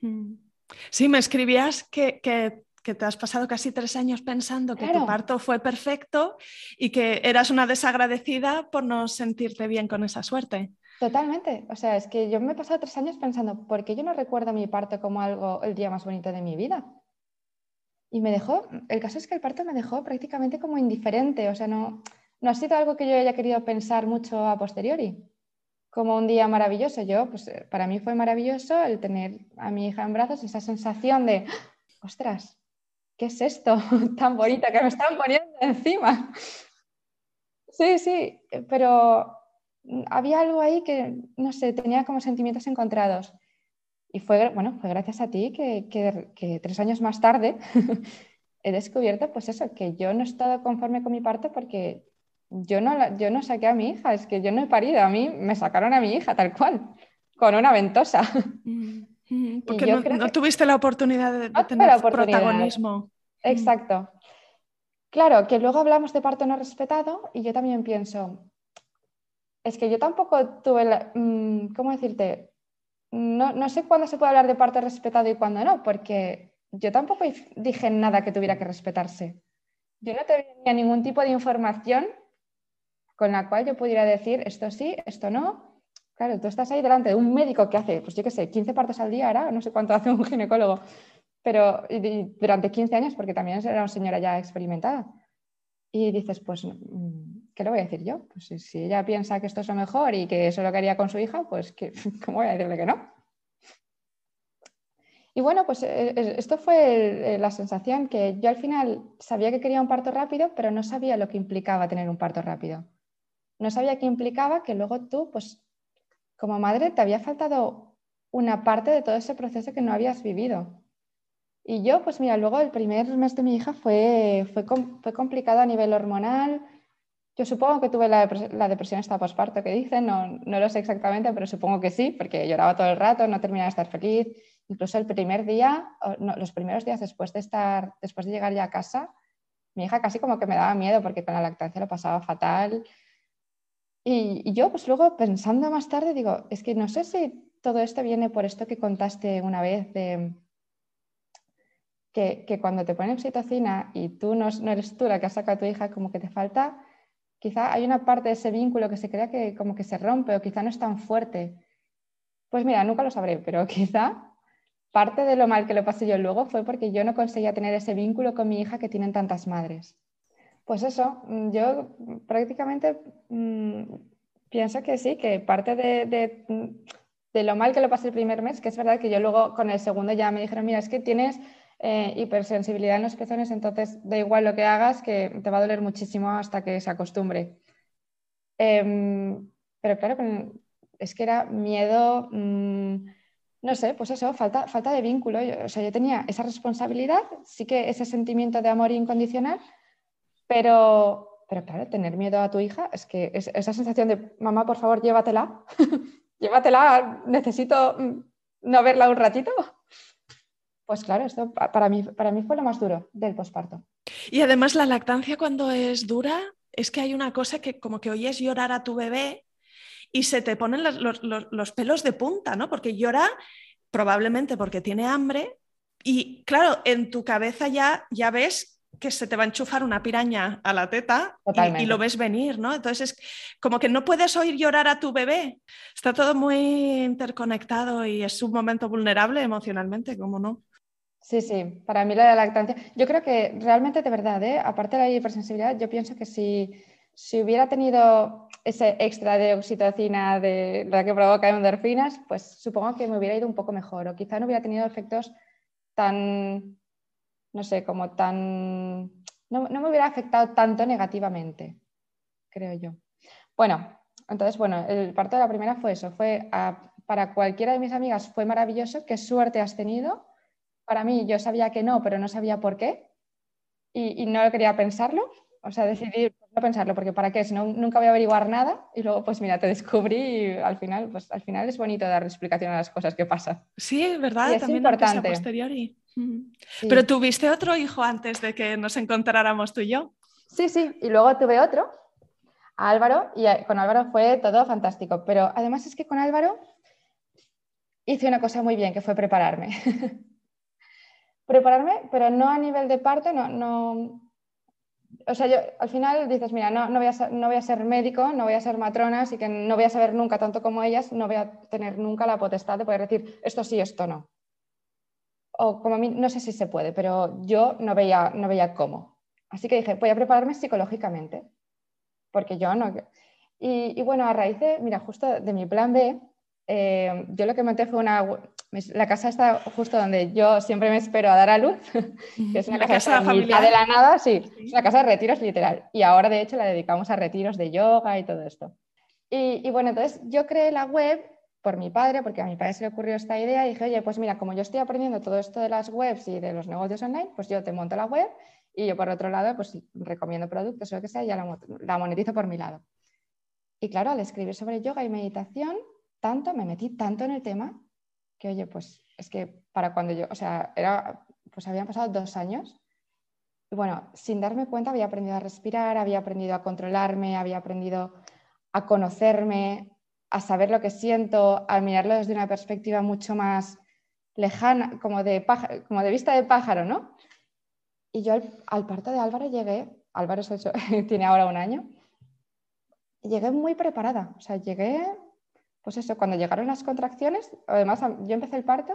Mm. Sí, me escribías que, que que te has pasado casi tres años pensando que tu parto fue perfecto y que eras una desagradecida por no sentirte bien con esa suerte. Totalmente. O sea, es que yo me he pasado tres años pensando, ¿por qué yo no recuerdo mi parto como algo, el día más bonito de mi vida? Y me dejó, el caso es que el parto me dejó prácticamente como indiferente, o sea, no, no ha sido algo que yo haya querido pensar mucho a posteriori, como un día maravilloso. Yo, pues para mí fue maravilloso el tener a mi hija en brazos, esa sensación de, ostras, ¿qué es esto tan bonito que me están poniendo encima? Sí, sí, pero había algo ahí que, no sé, tenía como sentimientos encontrados. Y fue, bueno, fue gracias a ti que, tres años más tarde he descubierto, pues eso, que yo no he estado conforme con mi parte porque yo no, yo no saqué a mi hija, es que yo no he parido, a mí me sacaron a mi hija tal cual, con una ventosa. Mm. Porque no, tuviste la oportunidad de, tener protagonismo. Exacto. Claro, que luego hablamos de parto no respetado y yo también pienso, es que yo tampoco tuve, la, mm, ¿cómo decirte? No, no, sé cuándo se puede hablar de parto respetado y cuándo no, porque yo tampoco dije nada que tuviera que respetarse. Yo no tenía ningún tipo de información con la cual yo pudiera decir esto sí, esto no, Claro, tú estás ahí delante de un médico que hace, pues yo qué sé, 15 partos al día, ahora no sé cuánto hace un ginecólogo, pero durante 15 años, porque también era una señora ya experimentada. Y dices, pues, mm, ¿qué le voy a decir yo? Pues si ella piensa que esto es lo mejor y que eso lo quería con su hija, pues ¿cómo voy a decirle que no? Y bueno, pues eh, eh, esto fue la sensación que yo al final sabía que quería un parto rápido, pero no sabía lo que implicaba tener un parto rápido. No sabía qué implicaba que luego tú, pues como madre te había faltado una parte de todo ese proceso que no habías vivido. Y yo, pues mira, luego el primer mes de mi hija fue, fue, complicado a nivel hormonal. Yo supongo que tuve la, depresión esta posparto que dicen, no, no, lo sé exactamente, pero supongo que sí, porque lloraba todo el rato, no terminaba de estar feliz. Incluso el primer día, los primeros días después de, estar, después de llegar ya a casa, mi hija casi como que me daba miedo porque con la lactancia lo pasaba fatal. Y, yo, pues luego pensando más tarde, digo, es que no sé si todo esto viene por esto que contaste una vez de que, cuando te ponen oxitocina y tú no, no, eres tú la que has sacado a tu hija, como que te falta, quizá hay una parte de ese vínculo que se crea que como que se rompe o quizá no es tan fuerte. Pues mira, nunca lo sabré, pero quizá parte de lo mal que lo pasé yo luego fue porque yo no conseguía tener ese vínculo con mi hija que tienen tantas madres. Pues eso, mm, yo prácticamente mm, pienso que sí, que parte mm, de, lo mal que lo pasé el primer mes, que es verdad que yo luego con el segundo ya me dijeron, mira, es que tienes eh, hipersensibilidad en los pezones, entonces da igual lo que hagas, que te va a doler muchísimo hasta que se acostumbre. Em, pero claro, es que era miedo, no sé, pues eso, falta, falta de vínculo. o sea, yo tenía esa responsabilidad, sí que ese sentimiento de amor incondicional, pero, pero claro, tener miedo a tu hija es que esa sensación de, mamá, por favor, llévatela, llévatela, necesito mm, no verla un ratito. Pues claro, esto para mí, para mí fue lo más duro del posparto. Y además la lactancia cuando es dura, es que hay una cosa que como que oyes llorar a tu bebé y se te ponen los, los pelos de punta, ¿no? Porque llora probablemente porque tiene hambre y claro, en tu cabeza ya, ya ves que se te va a enchufar una piraña a la teta y, lo ves venir, ¿no? Entonces es como que no puedes oír llorar a tu bebé. Está todo muy interconectado y es un momento vulnerable emocionalmente, ¿cómo no? Sí, sí, para mí la lactancia, yo creo que realmente de verdad, ¿eh? aparte de la hipersensibilidad, yo pienso que si, si hubiera tenido ese extra de oxitocina de la que provoca endorfinas, pues supongo que me hubiera ido un poco mejor o quizá no hubiera tenido efectos tan no sé, como tan... No, me hubiera afectado tanto negativamente, creo yo. Bueno, entonces, bueno, el parto de la primera fue eso, fue para cualquiera de mis amigas fue maravilloso, qué suerte has tenido. Para mí yo sabía que no, pero no sabía por qué y, no quería pensarlo. O sea, decidí no pensarlo, porque ¿para qué? Si no, nunca voy a averiguar nada y luego, pues mira, te descubrí y al final, pues al final es bonito dar explicación a las cosas que pasan. Sí, es verdad, es también importante. posteriori. Pero tuviste otro hijo antes de que nos encontráramos tú y yo. Sí, sí, y luego tuve otro, Álvaro, y con Álvaro fue todo fantástico. Pero además es que con Álvaro hice una cosa muy bien, que fue prepararme. prepararme, pero no a nivel de parte, no, no, o sea, yo al final dices, mira, no, no, voy a ser, no voy a ser médico, no voy a ser matrona, así que no voy a saber nunca tanto como ellas, no voy a tener nunca la potestad de poder decir esto sí, esto no. O como a mí, no sé si se puede, pero yo no veía, no veía cómo. Así que dije, voy a prepararme psicológicamente, porque yo no... Y, y bueno, a raíz de, mira, justo de mi plan B, eh, yo lo que monté fue una... La casa está justo donde yo siempre me espero a dar a luz, que es una casa, familiar de la nada, sí, es una casa de retiros literal. Y ahora, de hecho, la dedicamos a retiros de yoga y todo esto. Y, y bueno, entonces yo creé la web por mi padre, porque a mi padre se le ocurrió esta idea y dije, oye, pues mira, como yo estoy aprendiendo todo esto de las webs y de los negocios online, pues yo te monto la web y yo por otro lado, pues recomiendo productos o lo que sea y ya la, la monetizo por mi lado. Y claro, al escribir sobre yoga y meditación, tanto, me metí tanto en el tema, que oye, pues es que para cuando yo, o sea, era, pues habían pasado dos años. Y bueno, sin darme cuenta había aprendido a respirar, había aprendido a controlarme, había aprendido a conocerme, a saber lo que siento, a mirarlo desde una perspectiva mucho más lejana, como de, como de vista de pájaro, ¿no? Y yo al, parto de Álvaro llegué, Álvaro tiene ahora un año, llegué muy preparada, o sea, llegué pues eso, cuando llegaron las contracciones, además yo empecé el parto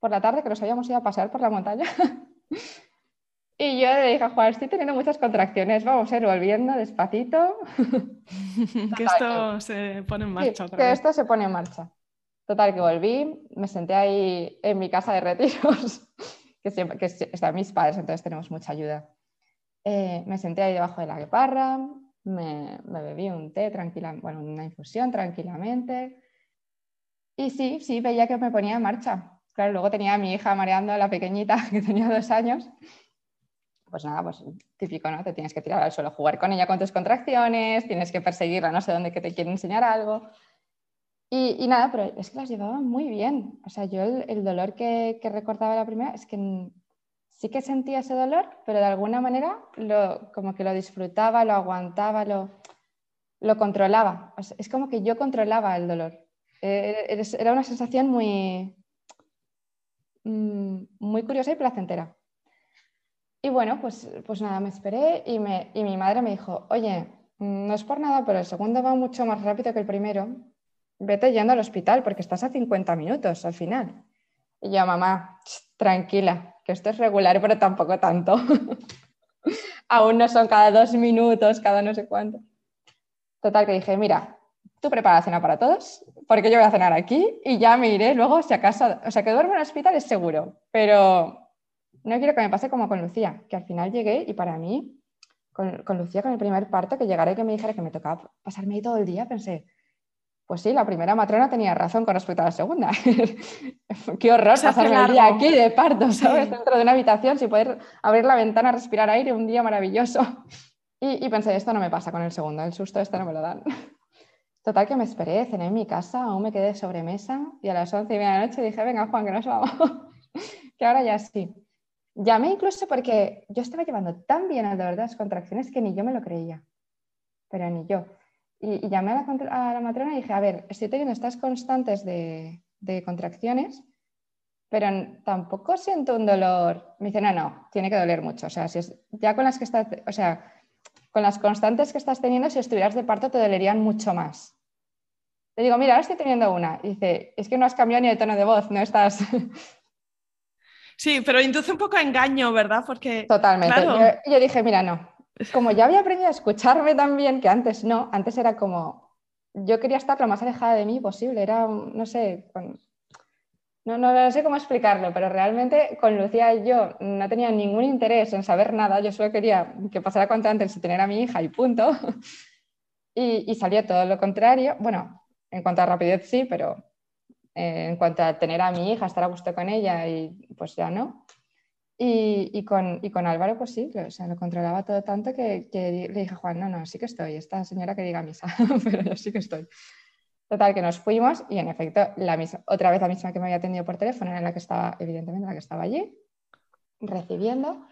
por la tarde que nos habíamos ido a pasar por la montaña. y yo le dije a Juan, estoy teniendo muchas contracciones, vamos a ir volviendo despacito. que esto se pone en marcha. que esto se pone en marcha. Total, que volví, me senté ahí en mi casa de retiros, que, siempre, que están mis padres, entonces tenemos mucha ayuda. Eh, me senté ahí debajo de la guiparra, me, me bebí un té tranquila, bueno, una infusión tranquilamente, y sí, sí, veía que me ponía en marcha. Claro, luego tenía a mi hija mareando, la pequeñita, que tenía dos años. Pues nada, pues típico, ¿no? Te tienes que tirar al suelo, jugar con ella con tus contracciones, tienes que perseguirla, no sé dónde que te quiere enseñar algo. Y, nada, pero es que las llevaba muy bien. O sea, yo el, dolor que, recordaba la primera es que sí que sentía ese dolor, pero de alguna manera lo, como que lo disfrutaba, lo aguantaba, lo, lo controlaba. es como que yo controlaba el dolor. Eh, era una sensación muy, mm, muy curiosa y placentera. Y bueno, pues, pues nada, me esperé y, me, y mi madre me dijo, oye, no es por nada, pero el segundo va mucho más rápido que el primero. Vete yendo al hospital porque estás a 50 minutos al final. Y yo, mamá, tranquila, que esto es regular, pero tampoco tanto. Aún no son cada dos minutos, cada no sé cuánto. Total, que dije, mira, tú prepara la cena para todos, porque yo voy a cenar aquí y ya me iré luego si acaso, o sea, que duermo en el hospital es seguro, pero no quiero que me pase como con Lucía, que al final llegué y para mí, con, Lucía, con el primer parto, que llegara y que me dijera que me tocaba pasarme ahí todo el día, pensé, pues sí, la primera matrona tenía razón con respecto a la segunda. Qué horror pasarme el día aquí de parto, ¿sabes? Dentro de una habitación sin poder abrir la ventana, respirar aire, un día maravilloso. Y, y pensé, esto no me pasa con el segundo, el susto este no me lo dan. Total que me esperé, cené en mi casa, aún me quedé sobremesa y a las once y media de la noche dije, venga Juan, que nos vamos, que ahora ya sí. Llamé incluso porque yo estaba llevando tan bien de las contracciones que ni yo me lo creía, pero ni yo. Y, llamé a la, a la, matrona y dije, a ver, estoy teniendo estas constantes de, de contracciones, pero tampoco siento un dolor. Me dice, no, no, tiene que doler mucho. O sea, si es, ya con las que está, o sea, con las constantes que estás teniendo, si estuvieras de parto te dolerían mucho más. Le digo, mira, ahora estoy teniendo una. Y dice, es que no has cambiado ni el tono de voz, no estás... Sí, pero induce un poco a engaño, ¿verdad? Porque... Totalmente. Yo, dije, mira, no. Como ya había aprendido a escucharme también, que antes no, antes era como, yo quería estar lo más alejada de mí posible, era, no sé, no, no, sé cómo explicarlo, pero realmente con Lucía y yo no tenía ningún interés en saber nada, yo solo quería que pasara cuanto antes y tener a mi hija y punto. Y, y salió todo lo contrario. Bueno, en cuanto a rapidez sí, pero eh, en cuanto a tener a mi hija, estar a gusto con ella y pues ya no. Y, con, con, Álvaro, pues sí, o sea, lo controlaba todo tanto que, le dije a Juan, no, no, sí que estoy, esta señora que diga misa, pero yo sí que estoy. Total, que nos fuimos y en efecto, la misma, otra vez la misma que me había atendido por teléfono, era la que estaba, evidentemente, la que estaba allí, recibiendo,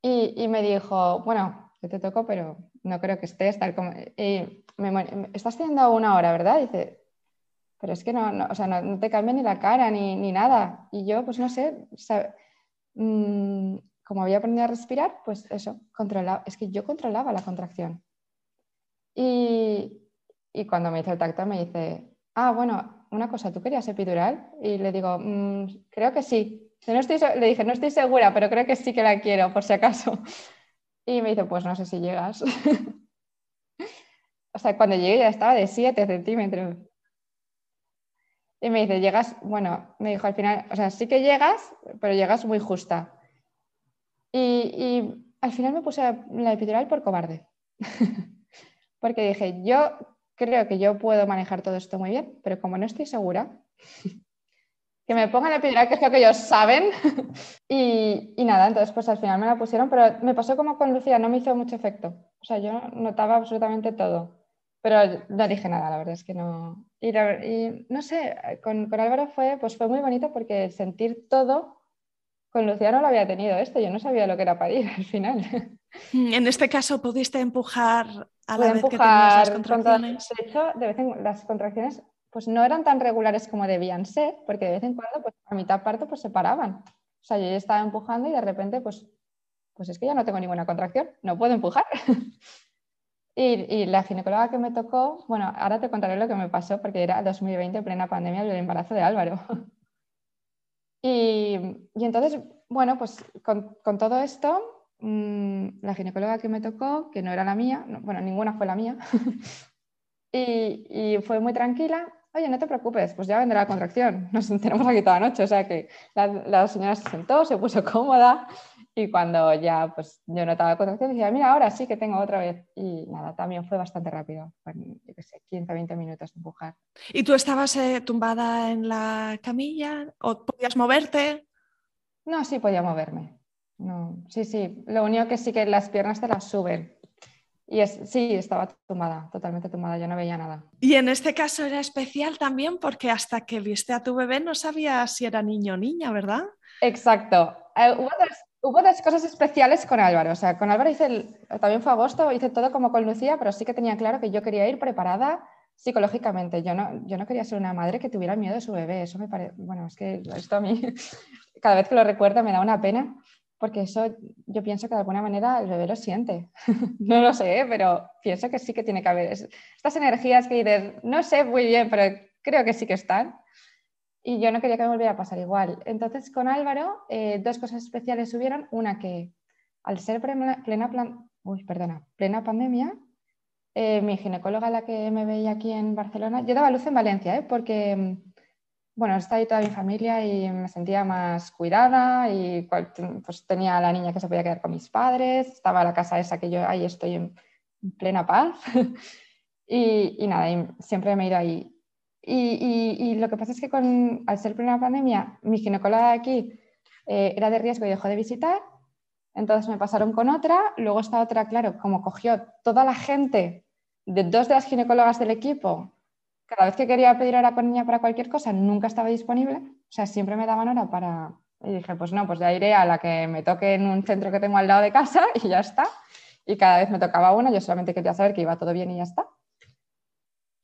y, me dijo, bueno, que te tocó, pero no creo que estés tal como... Y me, estás haciendo una hora, ¿verdad? dice, pero es que no, no, o sea, no, te cambia ni la cara ni, ni, nada. Y yo, pues no sé, Mm, como había aprendido a respirar, pues eso, controlaba, es que yo controlaba la contracción. Y, y cuando me hizo el tacto me dice, ah, bueno, una cosa, ¿tú querías epidural? Y le digo, mm, creo que sí. No estoy, le dije, no estoy segura, pero creo que sí que la quiero, por si acaso. Y me dice, pues no sé si llegas. o sea, cuando llegué ya estaba de 7 centímetros. Y me dice, llegas, bueno, me dijo al final, o sea, sí que llegas, pero llegas muy justa. Y, al final me puse la epidural por cobarde. Porque dije, yo creo que yo puedo manejar todo esto muy bien, pero como no estoy segura, que me pongan la epidural, que es lo que ellos saben. y, y, nada, entonces pues al final me la pusieron, pero me pasó como con Lucía, no me hizo mucho efecto. O sea, yo notaba absolutamente todo. Pero no dije nada, la verdad es que no. Y, no sé, con, con, Álvaro fue, pues fue muy bonito porque sentir todo, con Lucía no lo había tenido esto, yo no sabía lo que era parir al final. Mm, en este caso, ¿pudiste empujar a la vez que tenías las contracciones? de hecho, de vez en, las contracciones pues no eran tan regulares como debían ser, porque de vez en cuando, pues a mitad parto, pues se paraban. O sea, yo ya estaba empujando y de repente, pues, pues es que ya no tengo ninguna contracción, no puedo empujar. Y, la ginecóloga que me tocó, bueno, ahora te contaré lo que me pasó porque era 2020, plena pandemia, el embarazo de Álvaro. y, y, entonces, bueno, pues con, con todo esto, mmm, la ginecóloga que me tocó, que no era la mía, bueno, ninguna fue la mía, y, y, fue muy tranquila. Oye, no te preocupes, pues ya vendrá la contracción. Nos tenemos aquí toda la noche. O sea que la, la señora se sentó, se puso cómoda y cuando ya pues, yo notaba contracción, decía, mira, ahora sí que tengo otra vez. Y nada, también fue bastante rápido, yo qué sé, 15, 20 minutos de empujar. ¿Y tú estabas eh, tumbada en la camilla o podías moverte? No, sí podía moverme. No, sí, sí. Lo único que sí que las piernas te las suben. Y es, sí, estaba tumbada, totalmente tumbada, yo no veía nada. Y en este caso era especial también porque hasta que viste a tu bebé no sabías si era niño o niña, ¿verdad? Exacto. Eh, hubo Hubo dos cosas especiales con Álvaro. O sea, con Álvaro hice, el, también fue agosto, hice todo como con Lucía, pero sí que tenía claro que yo quería ir preparada psicológicamente. Yo no, yo no quería ser una madre que tuviera miedo de su bebé. Eso me parece, bueno, es que esto a mí, cada vez que lo recuerdo me da una pena, porque eso yo pienso que de alguna manera el bebé lo siente. no lo sé, pero pienso que sí que tiene que haber. Estas energías que dices, no sé muy bien, pero creo que sí que están y yo no quería que me volviera a pasar igual. Entonces, con Álvaro, eh, dos cosas especiales hubieron. Una que, al ser plena, plan, uy, perdona, plena pandemia, eh, mi ginecóloga, la que me veía aquí en Barcelona, yo daba luz en Valencia, ¿eh? porque, bueno, está ahí toda mi familia y me sentía más cuidada y pues, tenía a la niña que se podía quedar con mis padres, estaba la casa esa que yo ahí estoy en, plena paz. y, y, nada, y siempre me he ido ahí. Y, lo que pasa es que al ser plena pandemia, mi ginecóloga de aquí eh, era de riesgo y dejó de visitar. Entonces me pasaron con otra. Luego esta otra, claro, como cogió toda la gente de dos de las ginecólogas del equipo, cada vez que quería pedir hora con niña para cualquier cosa, nunca estaba disponible. O sea, siempre me daban hora para... Y dije, pues no, pues ya iré a la que me toque en un centro que tengo al lado de casa y ya está. Y cada vez me tocaba una, yo solamente quería saber que iba todo bien y ya está.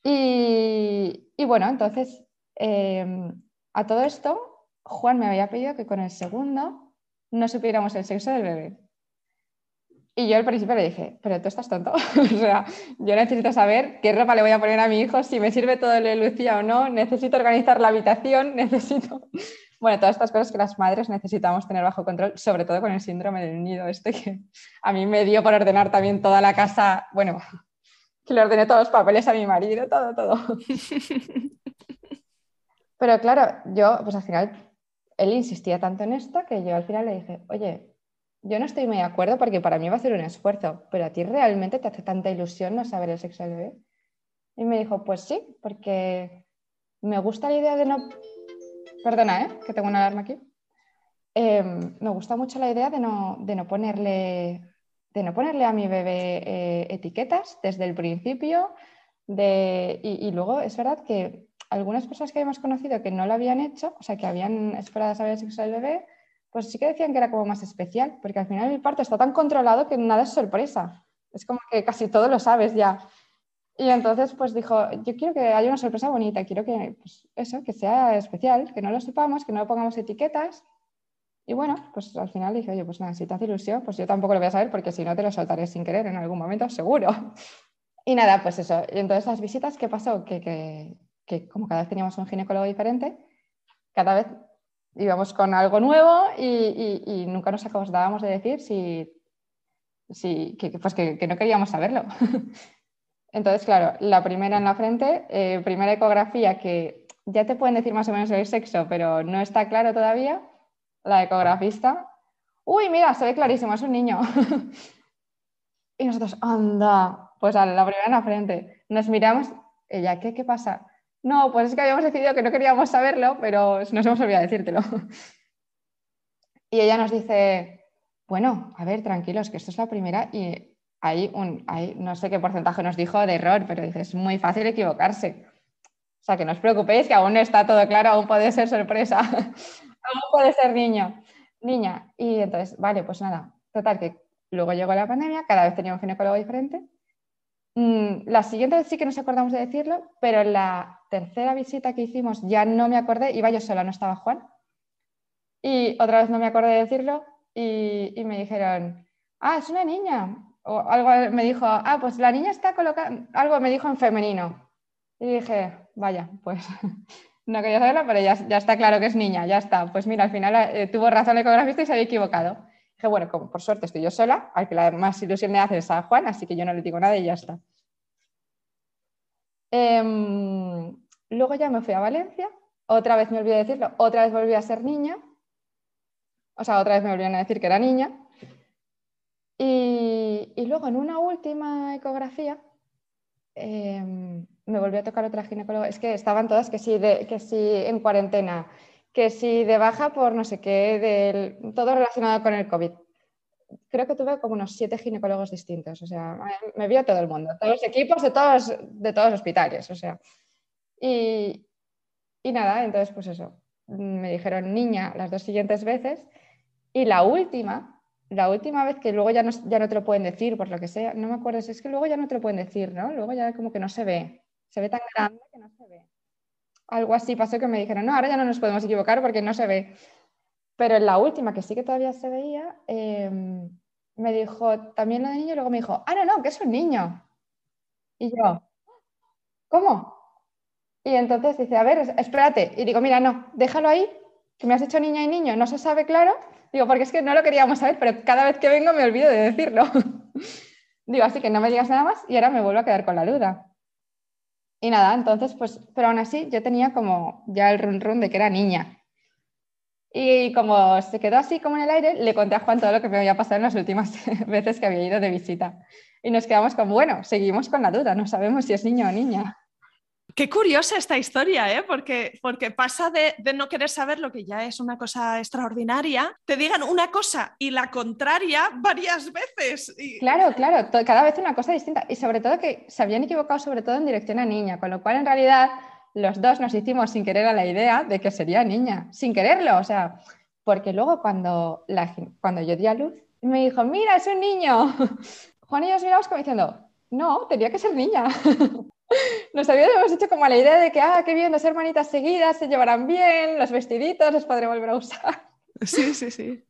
Y, bueno, entonces, em, a todo esto, Juan me había pedido que con el segundo no supiéramos el sexo del bebé. Y yo al principio le dije, pero tú estás tonto. o sea, yo necesito saber qué ropa le voy a poner a mi hijo, si me sirve todo lo de Lucía o no, necesito organizar la habitación, necesito... Bueno, todas estas cosas que las madres necesitamos tener bajo control, sobre todo con el síndrome del nido este que a mí me dio por ordenar también toda la casa, bueno, que le ordené todos los papeles a mi marido, todo, todo. Pero claro, yo, pues al final, él insistía tanto en esto que yo al final le dije, oye, yo no estoy muy de acuerdo porque para mí va a ser un esfuerzo, pero a ti realmente te hace tanta ilusión no saber el sexo del bebé. Y me dijo, pues sí, porque me gusta la idea de no... Perdona, ¿eh? que tengo una alarma aquí. em, me gusta mucho la idea de no, de no, ponerle, de no ponerle a mi bebé eh, etiquetas desde el principio. De, y, luego es verdad que algunas personas que habíamos conocido que no lo habían hecho, o sea, que habían esperado saber el sexo del bebé, pues sí que decían que era como más especial, porque al final el parto está tan controlado que nada es sorpresa. Es como que casi todo lo sabes ya. Y entonces pues dijo, yo quiero que haya una sorpresa bonita, quiero que pues, eso, que sea especial, que no lo sepamos, que no le pongamos etiquetas. Y bueno, pues al final dije, oye, pues nada, si te hace ilusión, pues yo tampoco lo voy a saber porque si no te lo soltaré sin querer en algún momento, seguro. Y nada, pues eso. Y entonces las visitas, ¿qué pasó? Que, que, que como cada vez teníamos un ginecólogo diferente, cada vez íbamos con algo nuevo y, nunca nos acordábamos de decir si, si que, pues que, que no queríamos saberlo. Entonces, claro, la primera en la frente, eh, primera ecografía que ya te pueden decir más o menos el sexo, pero no está claro todavía, la ecografista, uy, mira, se ve clarísimo, es un niño. y nosotros, anda, pues la primera en la frente, nos miramos, ella, ¿qué, qué pasa? No, pues es que habíamos decidido que no queríamos saberlo, pero nos hemos olvidado decírtelo. y ella nos dice, bueno, a ver, tranquilos, que esto es la primera y hay un, hay, no sé qué porcentaje nos dijo de error, pero dice, es muy fácil equivocarse. O sea, que no os preocupéis, que aún no está todo claro, aún puede ser sorpresa, aún puede ser niño, niña. Y entonces, vale, pues nada, total, que luego llegó la pandemia, cada vez tenía un ginecólogo diferente. Mm, la siguiente vez sí que nos acordamos de decirlo, pero la tercera visita que hicimos ya no me acordé, iba yo sola, no estaba Juan. Y otra vez no me acordé de decirlo y, y me dijeron, ah, es una niña o algo me dijo, ah, pues la niña está colocada, algo me dijo en femenino. Y dije, vaya, pues no quería saberlo, pero ya, ya, está claro que es niña, ya está. Pues mira, al final eh, tuvo razón el ecografista y se había equivocado. Dije, bueno, como por suerte estoy yo sola, al que la más ilusión me hace es a Juan, así que yo no le digo nada y ya está. Em, luego ya me fui a Valencia, otra vez me olvidé de decirlo, otra vez volví a ser niña, o sea, otra vez me volvieron a decir que era niña, y, luego en una última ecografía em, me volvió a tocar otra ginecóloga. Es que estaban todas que sí, de, que sí en cuarentena, que sí de baja por no sé qué, del, todo relacionado con el COVID. Creo que tuve como unos siete ginecólogos distintos. O sea, me vio todo el mundo, todos los equipos de todos, de todos los hospitales. O sea, y, y nada, entonces pues eso. Me dijeron niña las dos siguientes veces y la última la última vez que luego ya no, ya no te lo pueden decir, por lo que sea, no me acuerdo, es que luego ya no te lo pueden decir, ¿no? Luego ya como que no se ve, se ve tan grande que no se ve. Algo así pasó que me dijeron, no, ahora ya no nos podemos equivocar porque no se ve. Pero en la última, que sí que todavía se veía, em, me dijo también lo de niño y luego me dijo, ah, no, no, que es un niño. Y yo, ¿cómo? Y entonces dice, a ver, espérate. Y digo, mira, no, déjalo ahí, que me has hecho niña y niño, no se sabe claro, Digo, porque es que no lo queríamos saber, pero cada vez que vengo me olvido de decirlo. Digo, así que no me digas nada más y ahora me vuelvo a quedar con la duda. Y nada, entonces, pues, pero aún así yo tenía como ya el run run de que era niña. Y como se quedó así como en el aire, le conté a Juan todo lo que me había pasado en las últimas veces que había ido de visita. Y nos quedamos como, bueno, seguimos con la duda, no sabemos si es niño o niña. Qué curiosa esta historia, ¿eh? porque, pasa de, no querer saber lo que ya es una cosa extraordinaria, te digan una cosa y la contraria varias veces. Claro, claro, cada vez una cosa distinta. Y sobre todo que se habían equivocado sobre todo en dirección a niña, con lo cual en realidad los dos nos hicimos sin querer a la idea de que sería niña, sin quererlo, o sea, porque luego cuando, cuando yo di a luz, me dijo, mira, es un niño. Juan y yo miramos como diciendo, no, tenía que ser niña. Nos habíamos hecho como la idea de que, ah, qué bien, dos hermanitas seguidas se llevarán bien, los vestiditos los podré volver a usar. Sí, sí, sí.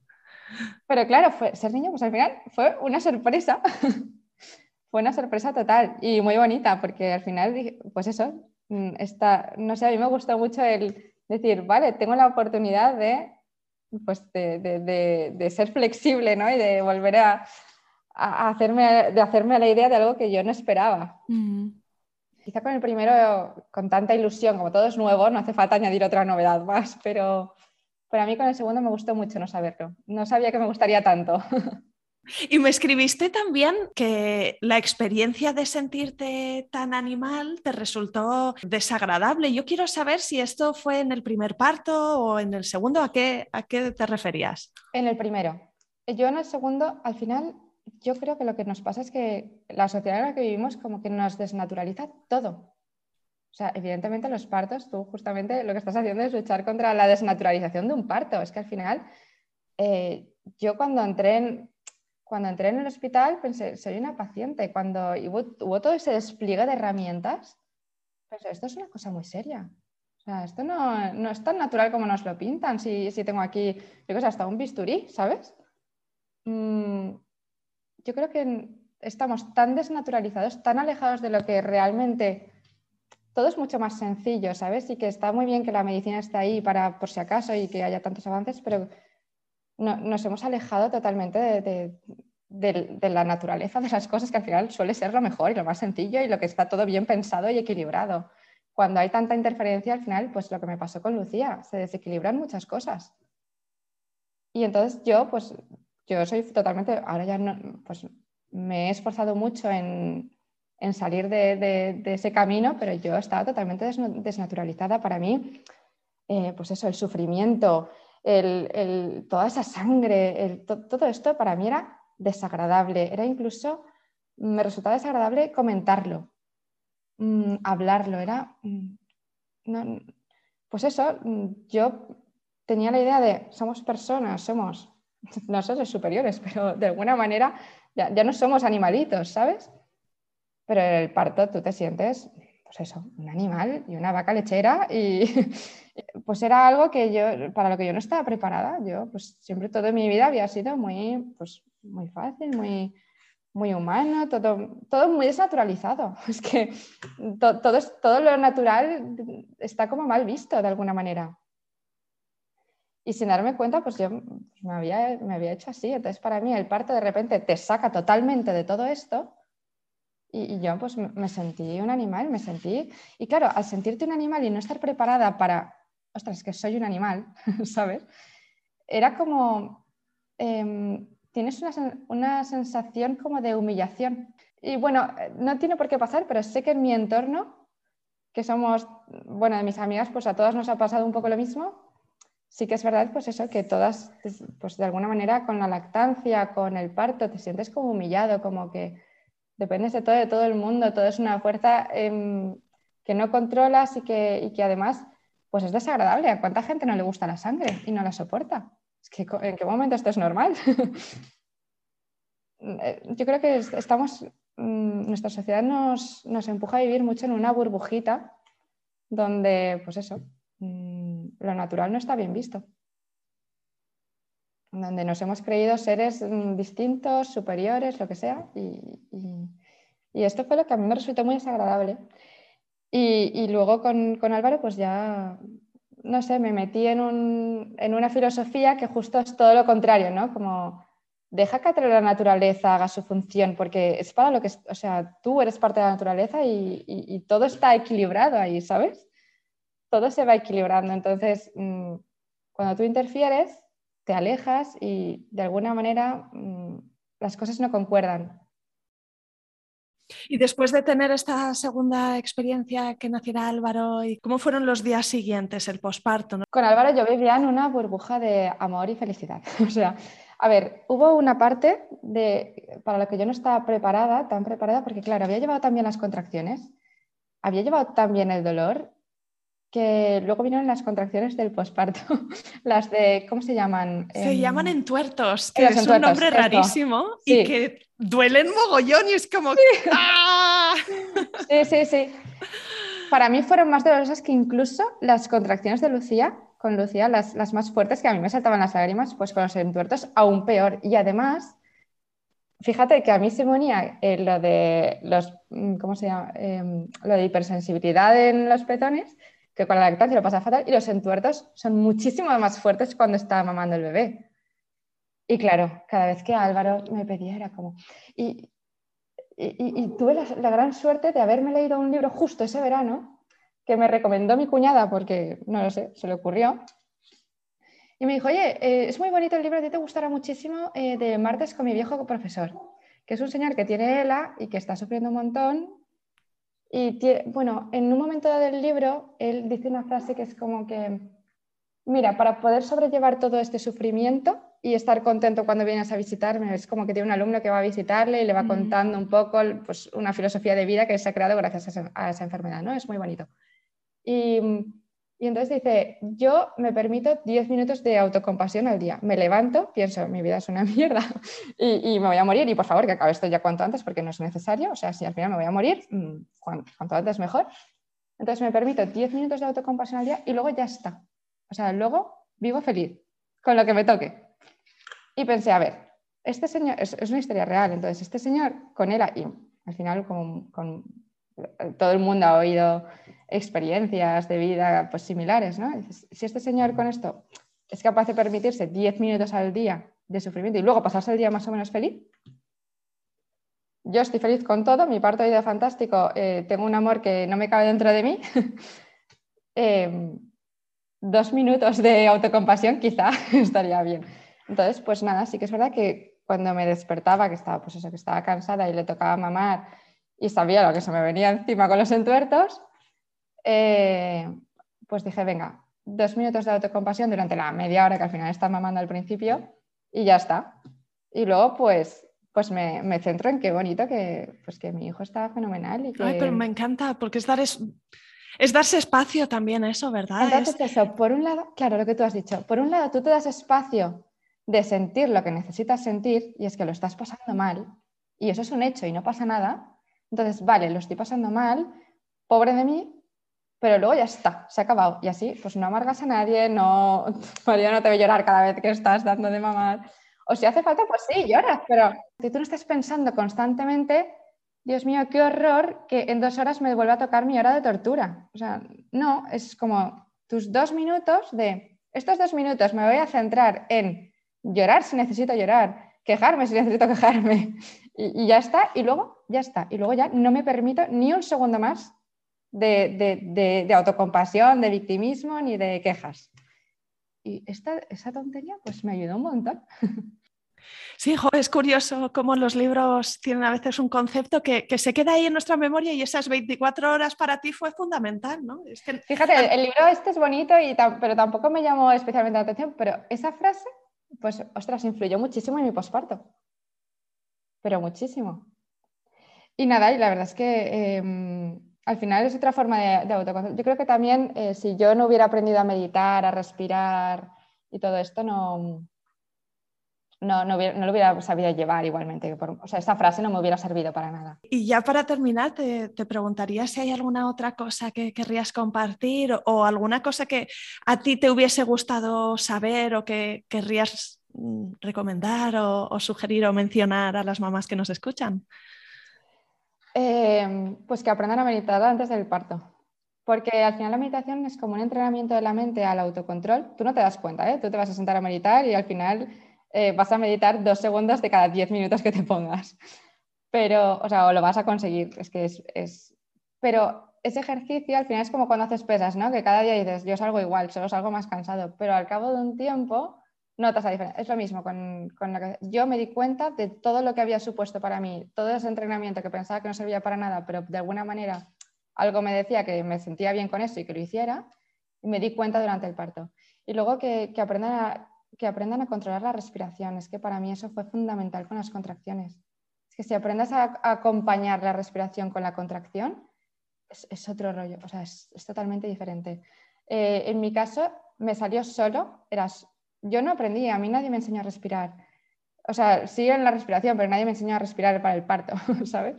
Pero claro, fue, ser niño, pues al final fue una sorpresa. fue una sorpresa total y muy bonita, porque al final, pues eso, mm, está, no sé, a mí me gustó mucho el decir, vale, tengo la oportunidad de, pues de, de, de, ser flexible, ¿no? Y de volver a, a, hacerme, de hacerme a la idea de algo que yo no esperaba. Mm. Quizá con el primero, con tanta ilusión, como todo es nuevo, no hace falta añadir otra novedad más, pero para mí con el segundo me gustó mucho no saberlo. No sabía que me gustaría tanto. Y me escribiste también que la experiencia de sentirte tan animal te resultó desagradable. Yo quiero saber si esto fue en el primer parto o en el segundo. ¿A qué, a qué te referías? En el primero. Yo en el segundo, al final, yo creo que lo que nos pasa es que la sociedad en la que vivimos como que nos desnaturaliza todo. O sea, evidentemente los partos, tú justamente lo que estás haciendo es luchar contra la desnaturalización de un parto. Es que al final, eh, yo cuando entré en, cuando entré en el hospital pensé, soy una paciente. Cuando hubo, todo ese despliegue de herramientas, pensé, esto es una cosa muy seria. O sea, esto no, es tan natural como nos lo pintan. Si, tengo aquí, yo hasta un bisturí, ¿sabes? Mm, yo creo que estamos tan desnaturalizados, tan alejados de lo que realmente todo es mucho más sencillo, ¿sabes? Y que está muy bien que la medicina esté ahí para por si acaso y que haya tantos avances, pero nos hemos alejado totalmente de, la naturaleza de las cosas, que al final suele ser lo mejor y lo más sencillo y lo que está todo bien pensado y equilibrado. Cuando hay tanta interferencia, al final, pues lo que me pasó con Lucía, se desequilibran muchas cosas. Y entonces yo, pues, yo soy totalmente, ahora ya no, pues me he esforzado mucho en, salir de, ese camino, pero yo estaba totalmente desnaturalizada para mí. Eh, pues eso, el sufrimiento, toda esa sangre, todo esto para mí era desagradable, era incluso, me resultaba desagradable comentarlo, mm, hablarlo, era, mm, pues eso, mm, yo tenía la idea de somos personas, somos, no somos superiores, pero de alguna manera ya, ya no somos animalitos, ¿sabes? Pero en el parto tú te sientes pues eso, un animal y una vaca lechera y pues era algo que yo, para lo que yo no estaba preparada. Yo pues siempre toda mi vida había sido muy, pues, muy fácil, muy, muy humano, todo, todo muy desnaturalizado. Es que todo, todo lo natural está como mal visto de alguna manera. Y sin darme cuenta, pues yo me había, me había hecho así. Entonces, para mí, el parto de repente te saca totalmente de todo esto y, yo pues me sentí un animal, me sentí... Y claro, al sentirte un animal y no estar preparada para, ostras, que soy un animal, ¿sabes? Era como, em, tienes una, una, sensación como de humillación. Y bueno, no tiene por qué pasar, pero sé que en mi entorno, que somos, bueno, de mis amigas, pues a todas nos ha pasado un poco lo mismo. Sí que es verdad, pues eso, que todas, pues de alguna manera con la lactancia, con el parto, te sientes como humillado, como que dependes de todo, de todo el mundo, todo es una fuerza em, que no controlas y que, y que, además pues es desagradable. ¿A cuánta gente no le gusta la sangre y no la soporta? Es que ¿en qué momento esto es normal? Eh, yo creo que estamos, mm, nuestra sociedad nos, nos, empuja a vivir mucho en una burbujita donde, pues eso, lo natural no está bien visto donde nos hemos creído seres mm, distintos, superiores, lo que sea, y, esto fue lo que a mí me resultó muy desagradable. Y, luego con, Álvaro, pues ya, no sé, me metí en, una filosofía que justo es todo lo contrario, ¿no? Como deja que la naturaleza haga su función, porque es para lo que, o sea, tú eres parte de la naturaleza y, y todo está equilibrado ahí, ¿sabes? Todo se va equilibrando. Entonces, mm, cuando tú interfieres, te alejas y de alguna manera mm, las cosas no concuerdan. Y después de tener esta segunda experiencia que naciera Álvaro, ¿y ¿cómo fueron los días siguientes, el posparto? Con Álvaro yo vivía en una burbuja de amor y felicidad. o sea, a ver, hubo una parte de, para la que yo no estaba preparada, tan preparada, porque claro, había llevado también las contracciones, había llevado también el dolor que luego vinieron las contracciones del posparto, las de, ¿cómo se llaman? Se em, llaman entuertos, que es un nombre rarísimo y que duelen mogollón y es como... Sí. ¡ah! sí, sí, sí. Para mí fueron más dolorosas que incluso las contracciones de Lucía, con Lucía, las, las más fuertes, que a mí me saltaban las lágrimas, pues con los entuertos aún peor. Y además, fíjate que a mí se me unía eh, lo de los, ¿cómo se llama? Em, lo de hipersensibilidad en los petones, que con la lactancia lo pasa fatal y los entuertos son muchísimo más fuertes cuando está mamando el bebé. Y claro, cada vez que Álvaro me pedía era como... Y, tuve la, gran suerte de haberme leído un libro justo ese verano que me recomendó mi cuñada porque, no lo sé, se le ocurrió, Y me dijo, oye, eh, es muy bonito el libro, a ti te gustará muchísimo eh, de Martes con mi viejo profesor, que es un señor que tiene ELA y que está sufriendo un montón. Y bueno, en un momento del libro, él dice una frase que es como que, mira, para poder sobrellevar todo este sufrimiento, y estar contento cuando vienes a visitarme. Es como que tiene un alumno que va a visitarle y le va mm. contando un poco pues, una filosofía de vida que se ha creado gracias a esa, enfermedad, ¿no? Es muy bonito. Y, y, entonces dice, yo me permito 10 minutos de autocompasión al día. Me levanto, pienso, mi vida es una mierda y, y, me voy a morir y por favor que acabe esto ya cuanto antes porque no es necesario. O sea, si al final me voy a morir, mm, cuanto antes mejor. Entonces me permito 10 minutos de autocompasión al día y luego ya está. O sea, luego vivo feliz con lo que me toque. Y pensé, a ver, este señor, es, una historia real, entonces este señor con él, y al final con, todo el mundo ha oído experiencias de vida pues, similares, ¿no? si este señor con esto es capaz de permitirse 10 minutos al día de sufrimiento y luego pasarse el día más o menos feliz, yo estoy feliz con todo, mi parto ha ido fantástico, eh, tengo un amor que no me cabe dentro de mí. Em, dos minutos de autocompasión quizá estaría bien. Entonces, pues nada, sí que es verdad que cuando me despertaba, que estaba, pues eso, que estaba cansada y le tocaba mamar y sabía lo que se me venía encima con los entuertos, eh, pues dije, venga, dos minutos de autocompasión durante la media hora que al final está mamando al principio y ya está. Y luego, pues, pues me, me centro en qué bonito que, pues que mi hijo está fenomenal. Y que... Ay, pero me encanta, porque es, dar es, es darse espacio también eso, ¿verdad? Entonces, eso, por un lado, claro, lo que tú has dicho, por un lado tú te das espacio de sentir lo que necesitas sentir y es que lo estás pasando mal y eso es un hecho y no pasa nada, entonces, vale, lo estoy pasando mal, pobre de mí, pero luego ya está, se ha acabado. Y así, pues no amargas a nadie, no, María no te ve llorar cada vez que estás dando de mamar. O si hace falta, pues sí, lloras, pero si tú no estás pensando constantemente, Dios mío, qué horror que en dos horas me vuelva a tocar mi hora de tortura. O sea, no, es como tus dos minutos de, estos dos minutos me voy a centrar en llorar si necesito llorar, quejarme si necesito quejarme y, ya está, y luego ya está, y luego ya no me permito ni un segundo más de, autocompasión, de victimismo ni de quejas. Y esta, esa tontería pues me ayudó un montón. Sí, es curioso cómo los libros tienen a veces un concepto que, se queda ahí en nuestra memoria y esas 24 horas para ti fue fundamental, ¿no? Fíjate, el, libro este es bonito, y pero tampoco me llamó especialmente la atención, pero esa frase pues, ostras, influyó muchísimo en mi posparto. Pero muchísimo. Y nada, y la verdad es que em, al final es otra forma de, de. Yo creo que también eh, si yo no hubiera aprendido a meditar, a respirar y todo esto, no, no, no, lo hubiera sabido llevar igualmente. o sea, esta frase no me hubiera servido para nada. Y ya para terminar, te, preguntaría si hay alguna otra cosa que querrías compartir o, alguna cosa que a ti te hubiese gustado saber o que querrías mm, recomendar o, sugerir o mencionar a las mamás que nos escuchan. Em, pues que aprendan a meditar antes del parto. Porque al final la meditación es como un entrenamiento de la mente al autocontrol. Tú no te das cuenta, ¿eh? tú te vas a sentar a meditar y al final eh, vas a meditar dos segundos de cada diez minutos que te pongas. Pero, o sea, o lo vas a conseguir. Es que es, Pero ese ejercicio al final es como cuando haces pesas, ¿no? Que cada día dices, yo salgo igual, solo salgo más cansado. Pero al cabo de un tiempo notas la diferencia. Es lo mismo con, con lo que yo me di cuenta de todo lo que había supuesto para mí, todo ese entrenamiento que pensaba que no servía para nada, pero de alguna manera algo me decía que me sentía bien con eso y que lo hiciera, y me di cuenta durante el parto. Y luego que, que aprendan a que aprendan a controlar la respiración. Es que para mí eso fue fundamental con las contracciones. Es que si aprendas a, acompañar la respiración con la contracción, es, otro rollo, o sea, es, totalmente diferente. Eh, en mi caso, me salió solo, eras, yo no aprendí, a mí nadie me enseñó a respirar. O sea, sí en la respiración, pero nadie me enseñó a respirar para el parto, ¿sabes?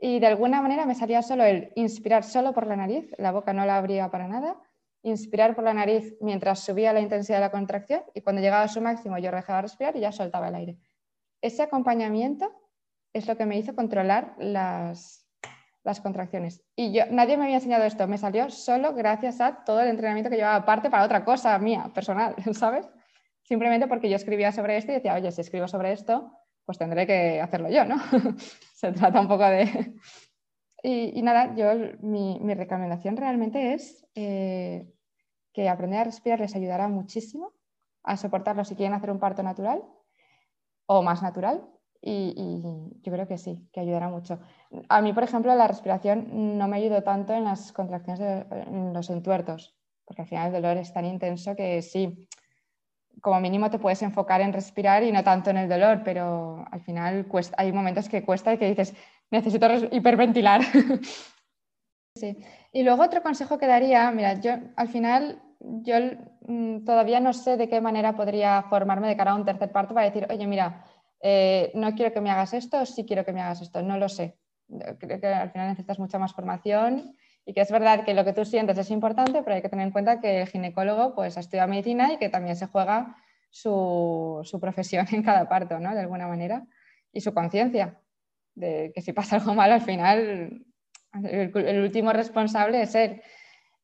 Y de alguna manera me salía solo el inspirar solo por la nariz, la boca no la abría para nada, inspirar por la nariz mientras subía la intensidad de la contracción y cuando llegaba a su máximo yo dejaba de respirar y ya soltaba el aire. Ese acompañamiento es lo que me hizo controlar las, las contracciones. Y yo, nadie me había enseñado esto, me salió solo gracias a todo el entrenamiento que llevaba aparte para otra cosa mía, personal, ¿sabes? Simplemente porque yo escribía sobre esto y decía, oye, si escribo sobre esto, pues tendré que hacerlo yo, ¿no? Se trata un poco de, y, nada, yo mi, recomendación realmente es eh, que aprender a respirar les ayudará muchísimo a soportarlo si quieren hacer un parto natural o más natural. Y, yo creo que sí, que ayudará mucho. A mí, por ejemplo, la respiración no me ayudó tanto en las contracciones de los entuertos, porque al final el dolor es tan intenso que sí, como mínimo te puedes enfocar en respirar y no tanto en el dolor, pero al final cuesta, hay momentos que cuesta y que dices, necesito hiperventilar. sí. Y luego otro consejo que daría, mira, yo al final yo mm, todavía no sé de qué manera podría formarme de cara a un tercer parto para decir, oye, mira, eh, no quiero que me hagas esto sí quiero que me hagas esto, no lo sé. Creo que al final necesitas mucha más formación y que es verdad que lo que tú sientes es importante, pero hay que tener en cuenta que el ginecólogo pues, ha estudiado medicina y que también se juega su, su profesión en cada parto, ¿no? De alguna manera, y su conciencia de que si pasa algo malo al final el, último responsable es él.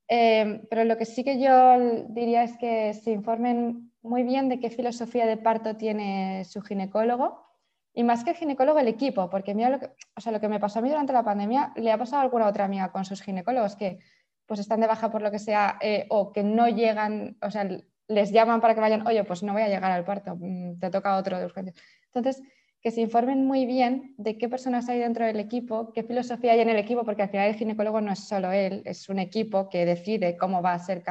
Eh, pero lo que sí que yo diría es que se informen muy bien de qué filosofía de parto tiene su ginecólogo y más que el ginecólogo, el equipo, porque mira lo que, o sea, lo que me pasó a mí durante la pandemia le ha pasado a alguna otra amiga con sus ginecólogos que pues están de baja por lo que sea eh, o que no llegan, o sea, les llaman para que vayan, oye, pues no voy a llegar al parto, mm, te toca otro de urgencia. Entonces, que se informen muy bien de qué personas hay dentro del equipo, qué filosofía hay en el equipo, porque al final el ginecólogo no es solo él, es un equipo que decide cómo va a ser,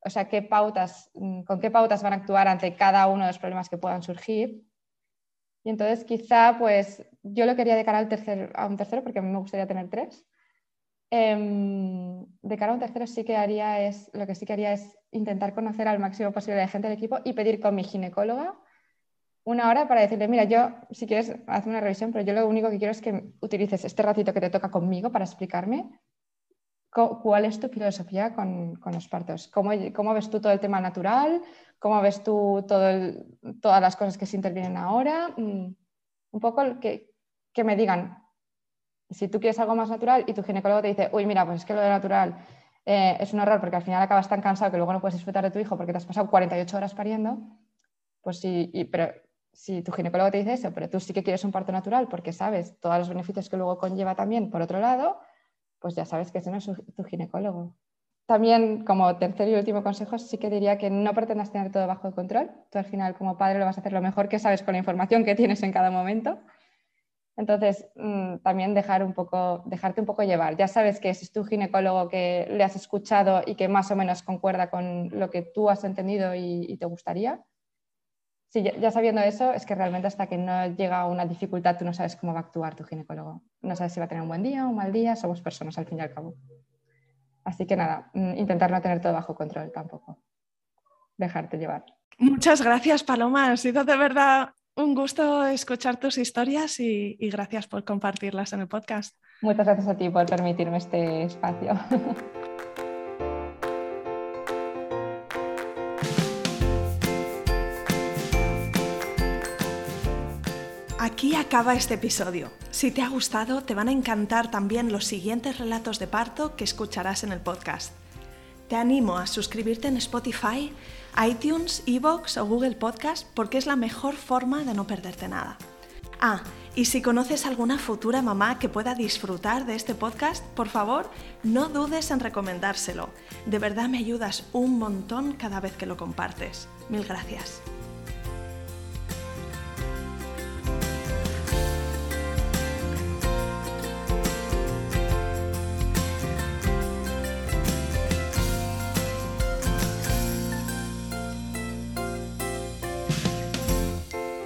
o sea, qué pautas, mm, con qué pautas van a actuar ante cada uno de los problemas que puedan surgir. Y entonces quizá, pues yo lo quería de cara al tercer, a un tercero, porque a mí me gustaría tener tres. Em, de cara a un tercero sí que haría es, lo que sí que es intentar conocer al máximo posible de gente del equipo y pedir con mi ginecóloga una hora para decirle, mira, yo, si quieres, haz una revisión, pero yo lo único que quiero es que utilices este ratito que te toca conmigo para explicarme cuál es tu filosofía con, los partos. ¿Cómo, ¿Cómo, ves tú todo el tema natural? ¿Cómo ves tú todo todas las cosas que se intervienen ahora? Mm, un poco que, que me digan, si tú quieres algo más natural y tu ginecólogo te dice, uy, mira, pues es que lo de natural eh, es un error porque al final acabas tan cansado que luego no puedes disfrutar de tu hijo porque te has pasado 48 horas pariendo, pues sí, pero si tu ginecólogo te dice eso, pero tú sí que quieres un parto natural porque sabes todos los beneficios que luego conlleva también, por otro lado, pues ya sabes que ese no es tu ginecólogo. También, como tercer y último consejo, sí que diría que no pretendas tener todo bajo control. Tú al final, como padre, lo vas a hacer lo mejor que sabes con la información que tienes en cada momento. Entonces, mm, también dejar un poco, dejarte un poco llevar. Ya sabes que es tu ginecólogo que le has escuchado y que más o menos concuerda con lo que tú has entendido y te gustaría Sí, ya, sabiendo eso, es que realmente hasta que no llega una dificultad, tú no sabes cómo va a actuar tu ginecólogo. No sabes si va a tener un buen día o un mal día, somos personas al fin y al cabo. Así que nada, mm, intentar no tener todo bajo control tampoco. Dejarte llevar. Muchas gracias, Paloma. Ha sido de verdad un gusto escuchar tus historias y gracias por compartirlas en el podcast. Muchas gracias a ti por permitirme este espacio. Aquí acaba este episodio. Si te ha gustado, te van a encantar también los siguientes relatos de parto que escucharás en el podcast. Te animo a suscribirte en Spotify, iTunes, Evox o Google Podcast porque es la mejor forma de no perderte nada. Ah, y si conoces alguna futura mamá que pueda disfrutar de este podcast, por favor, no dudes en recomendárselo. De verdad me ayudas un montón cada vez que lo compartes. Mil gracias.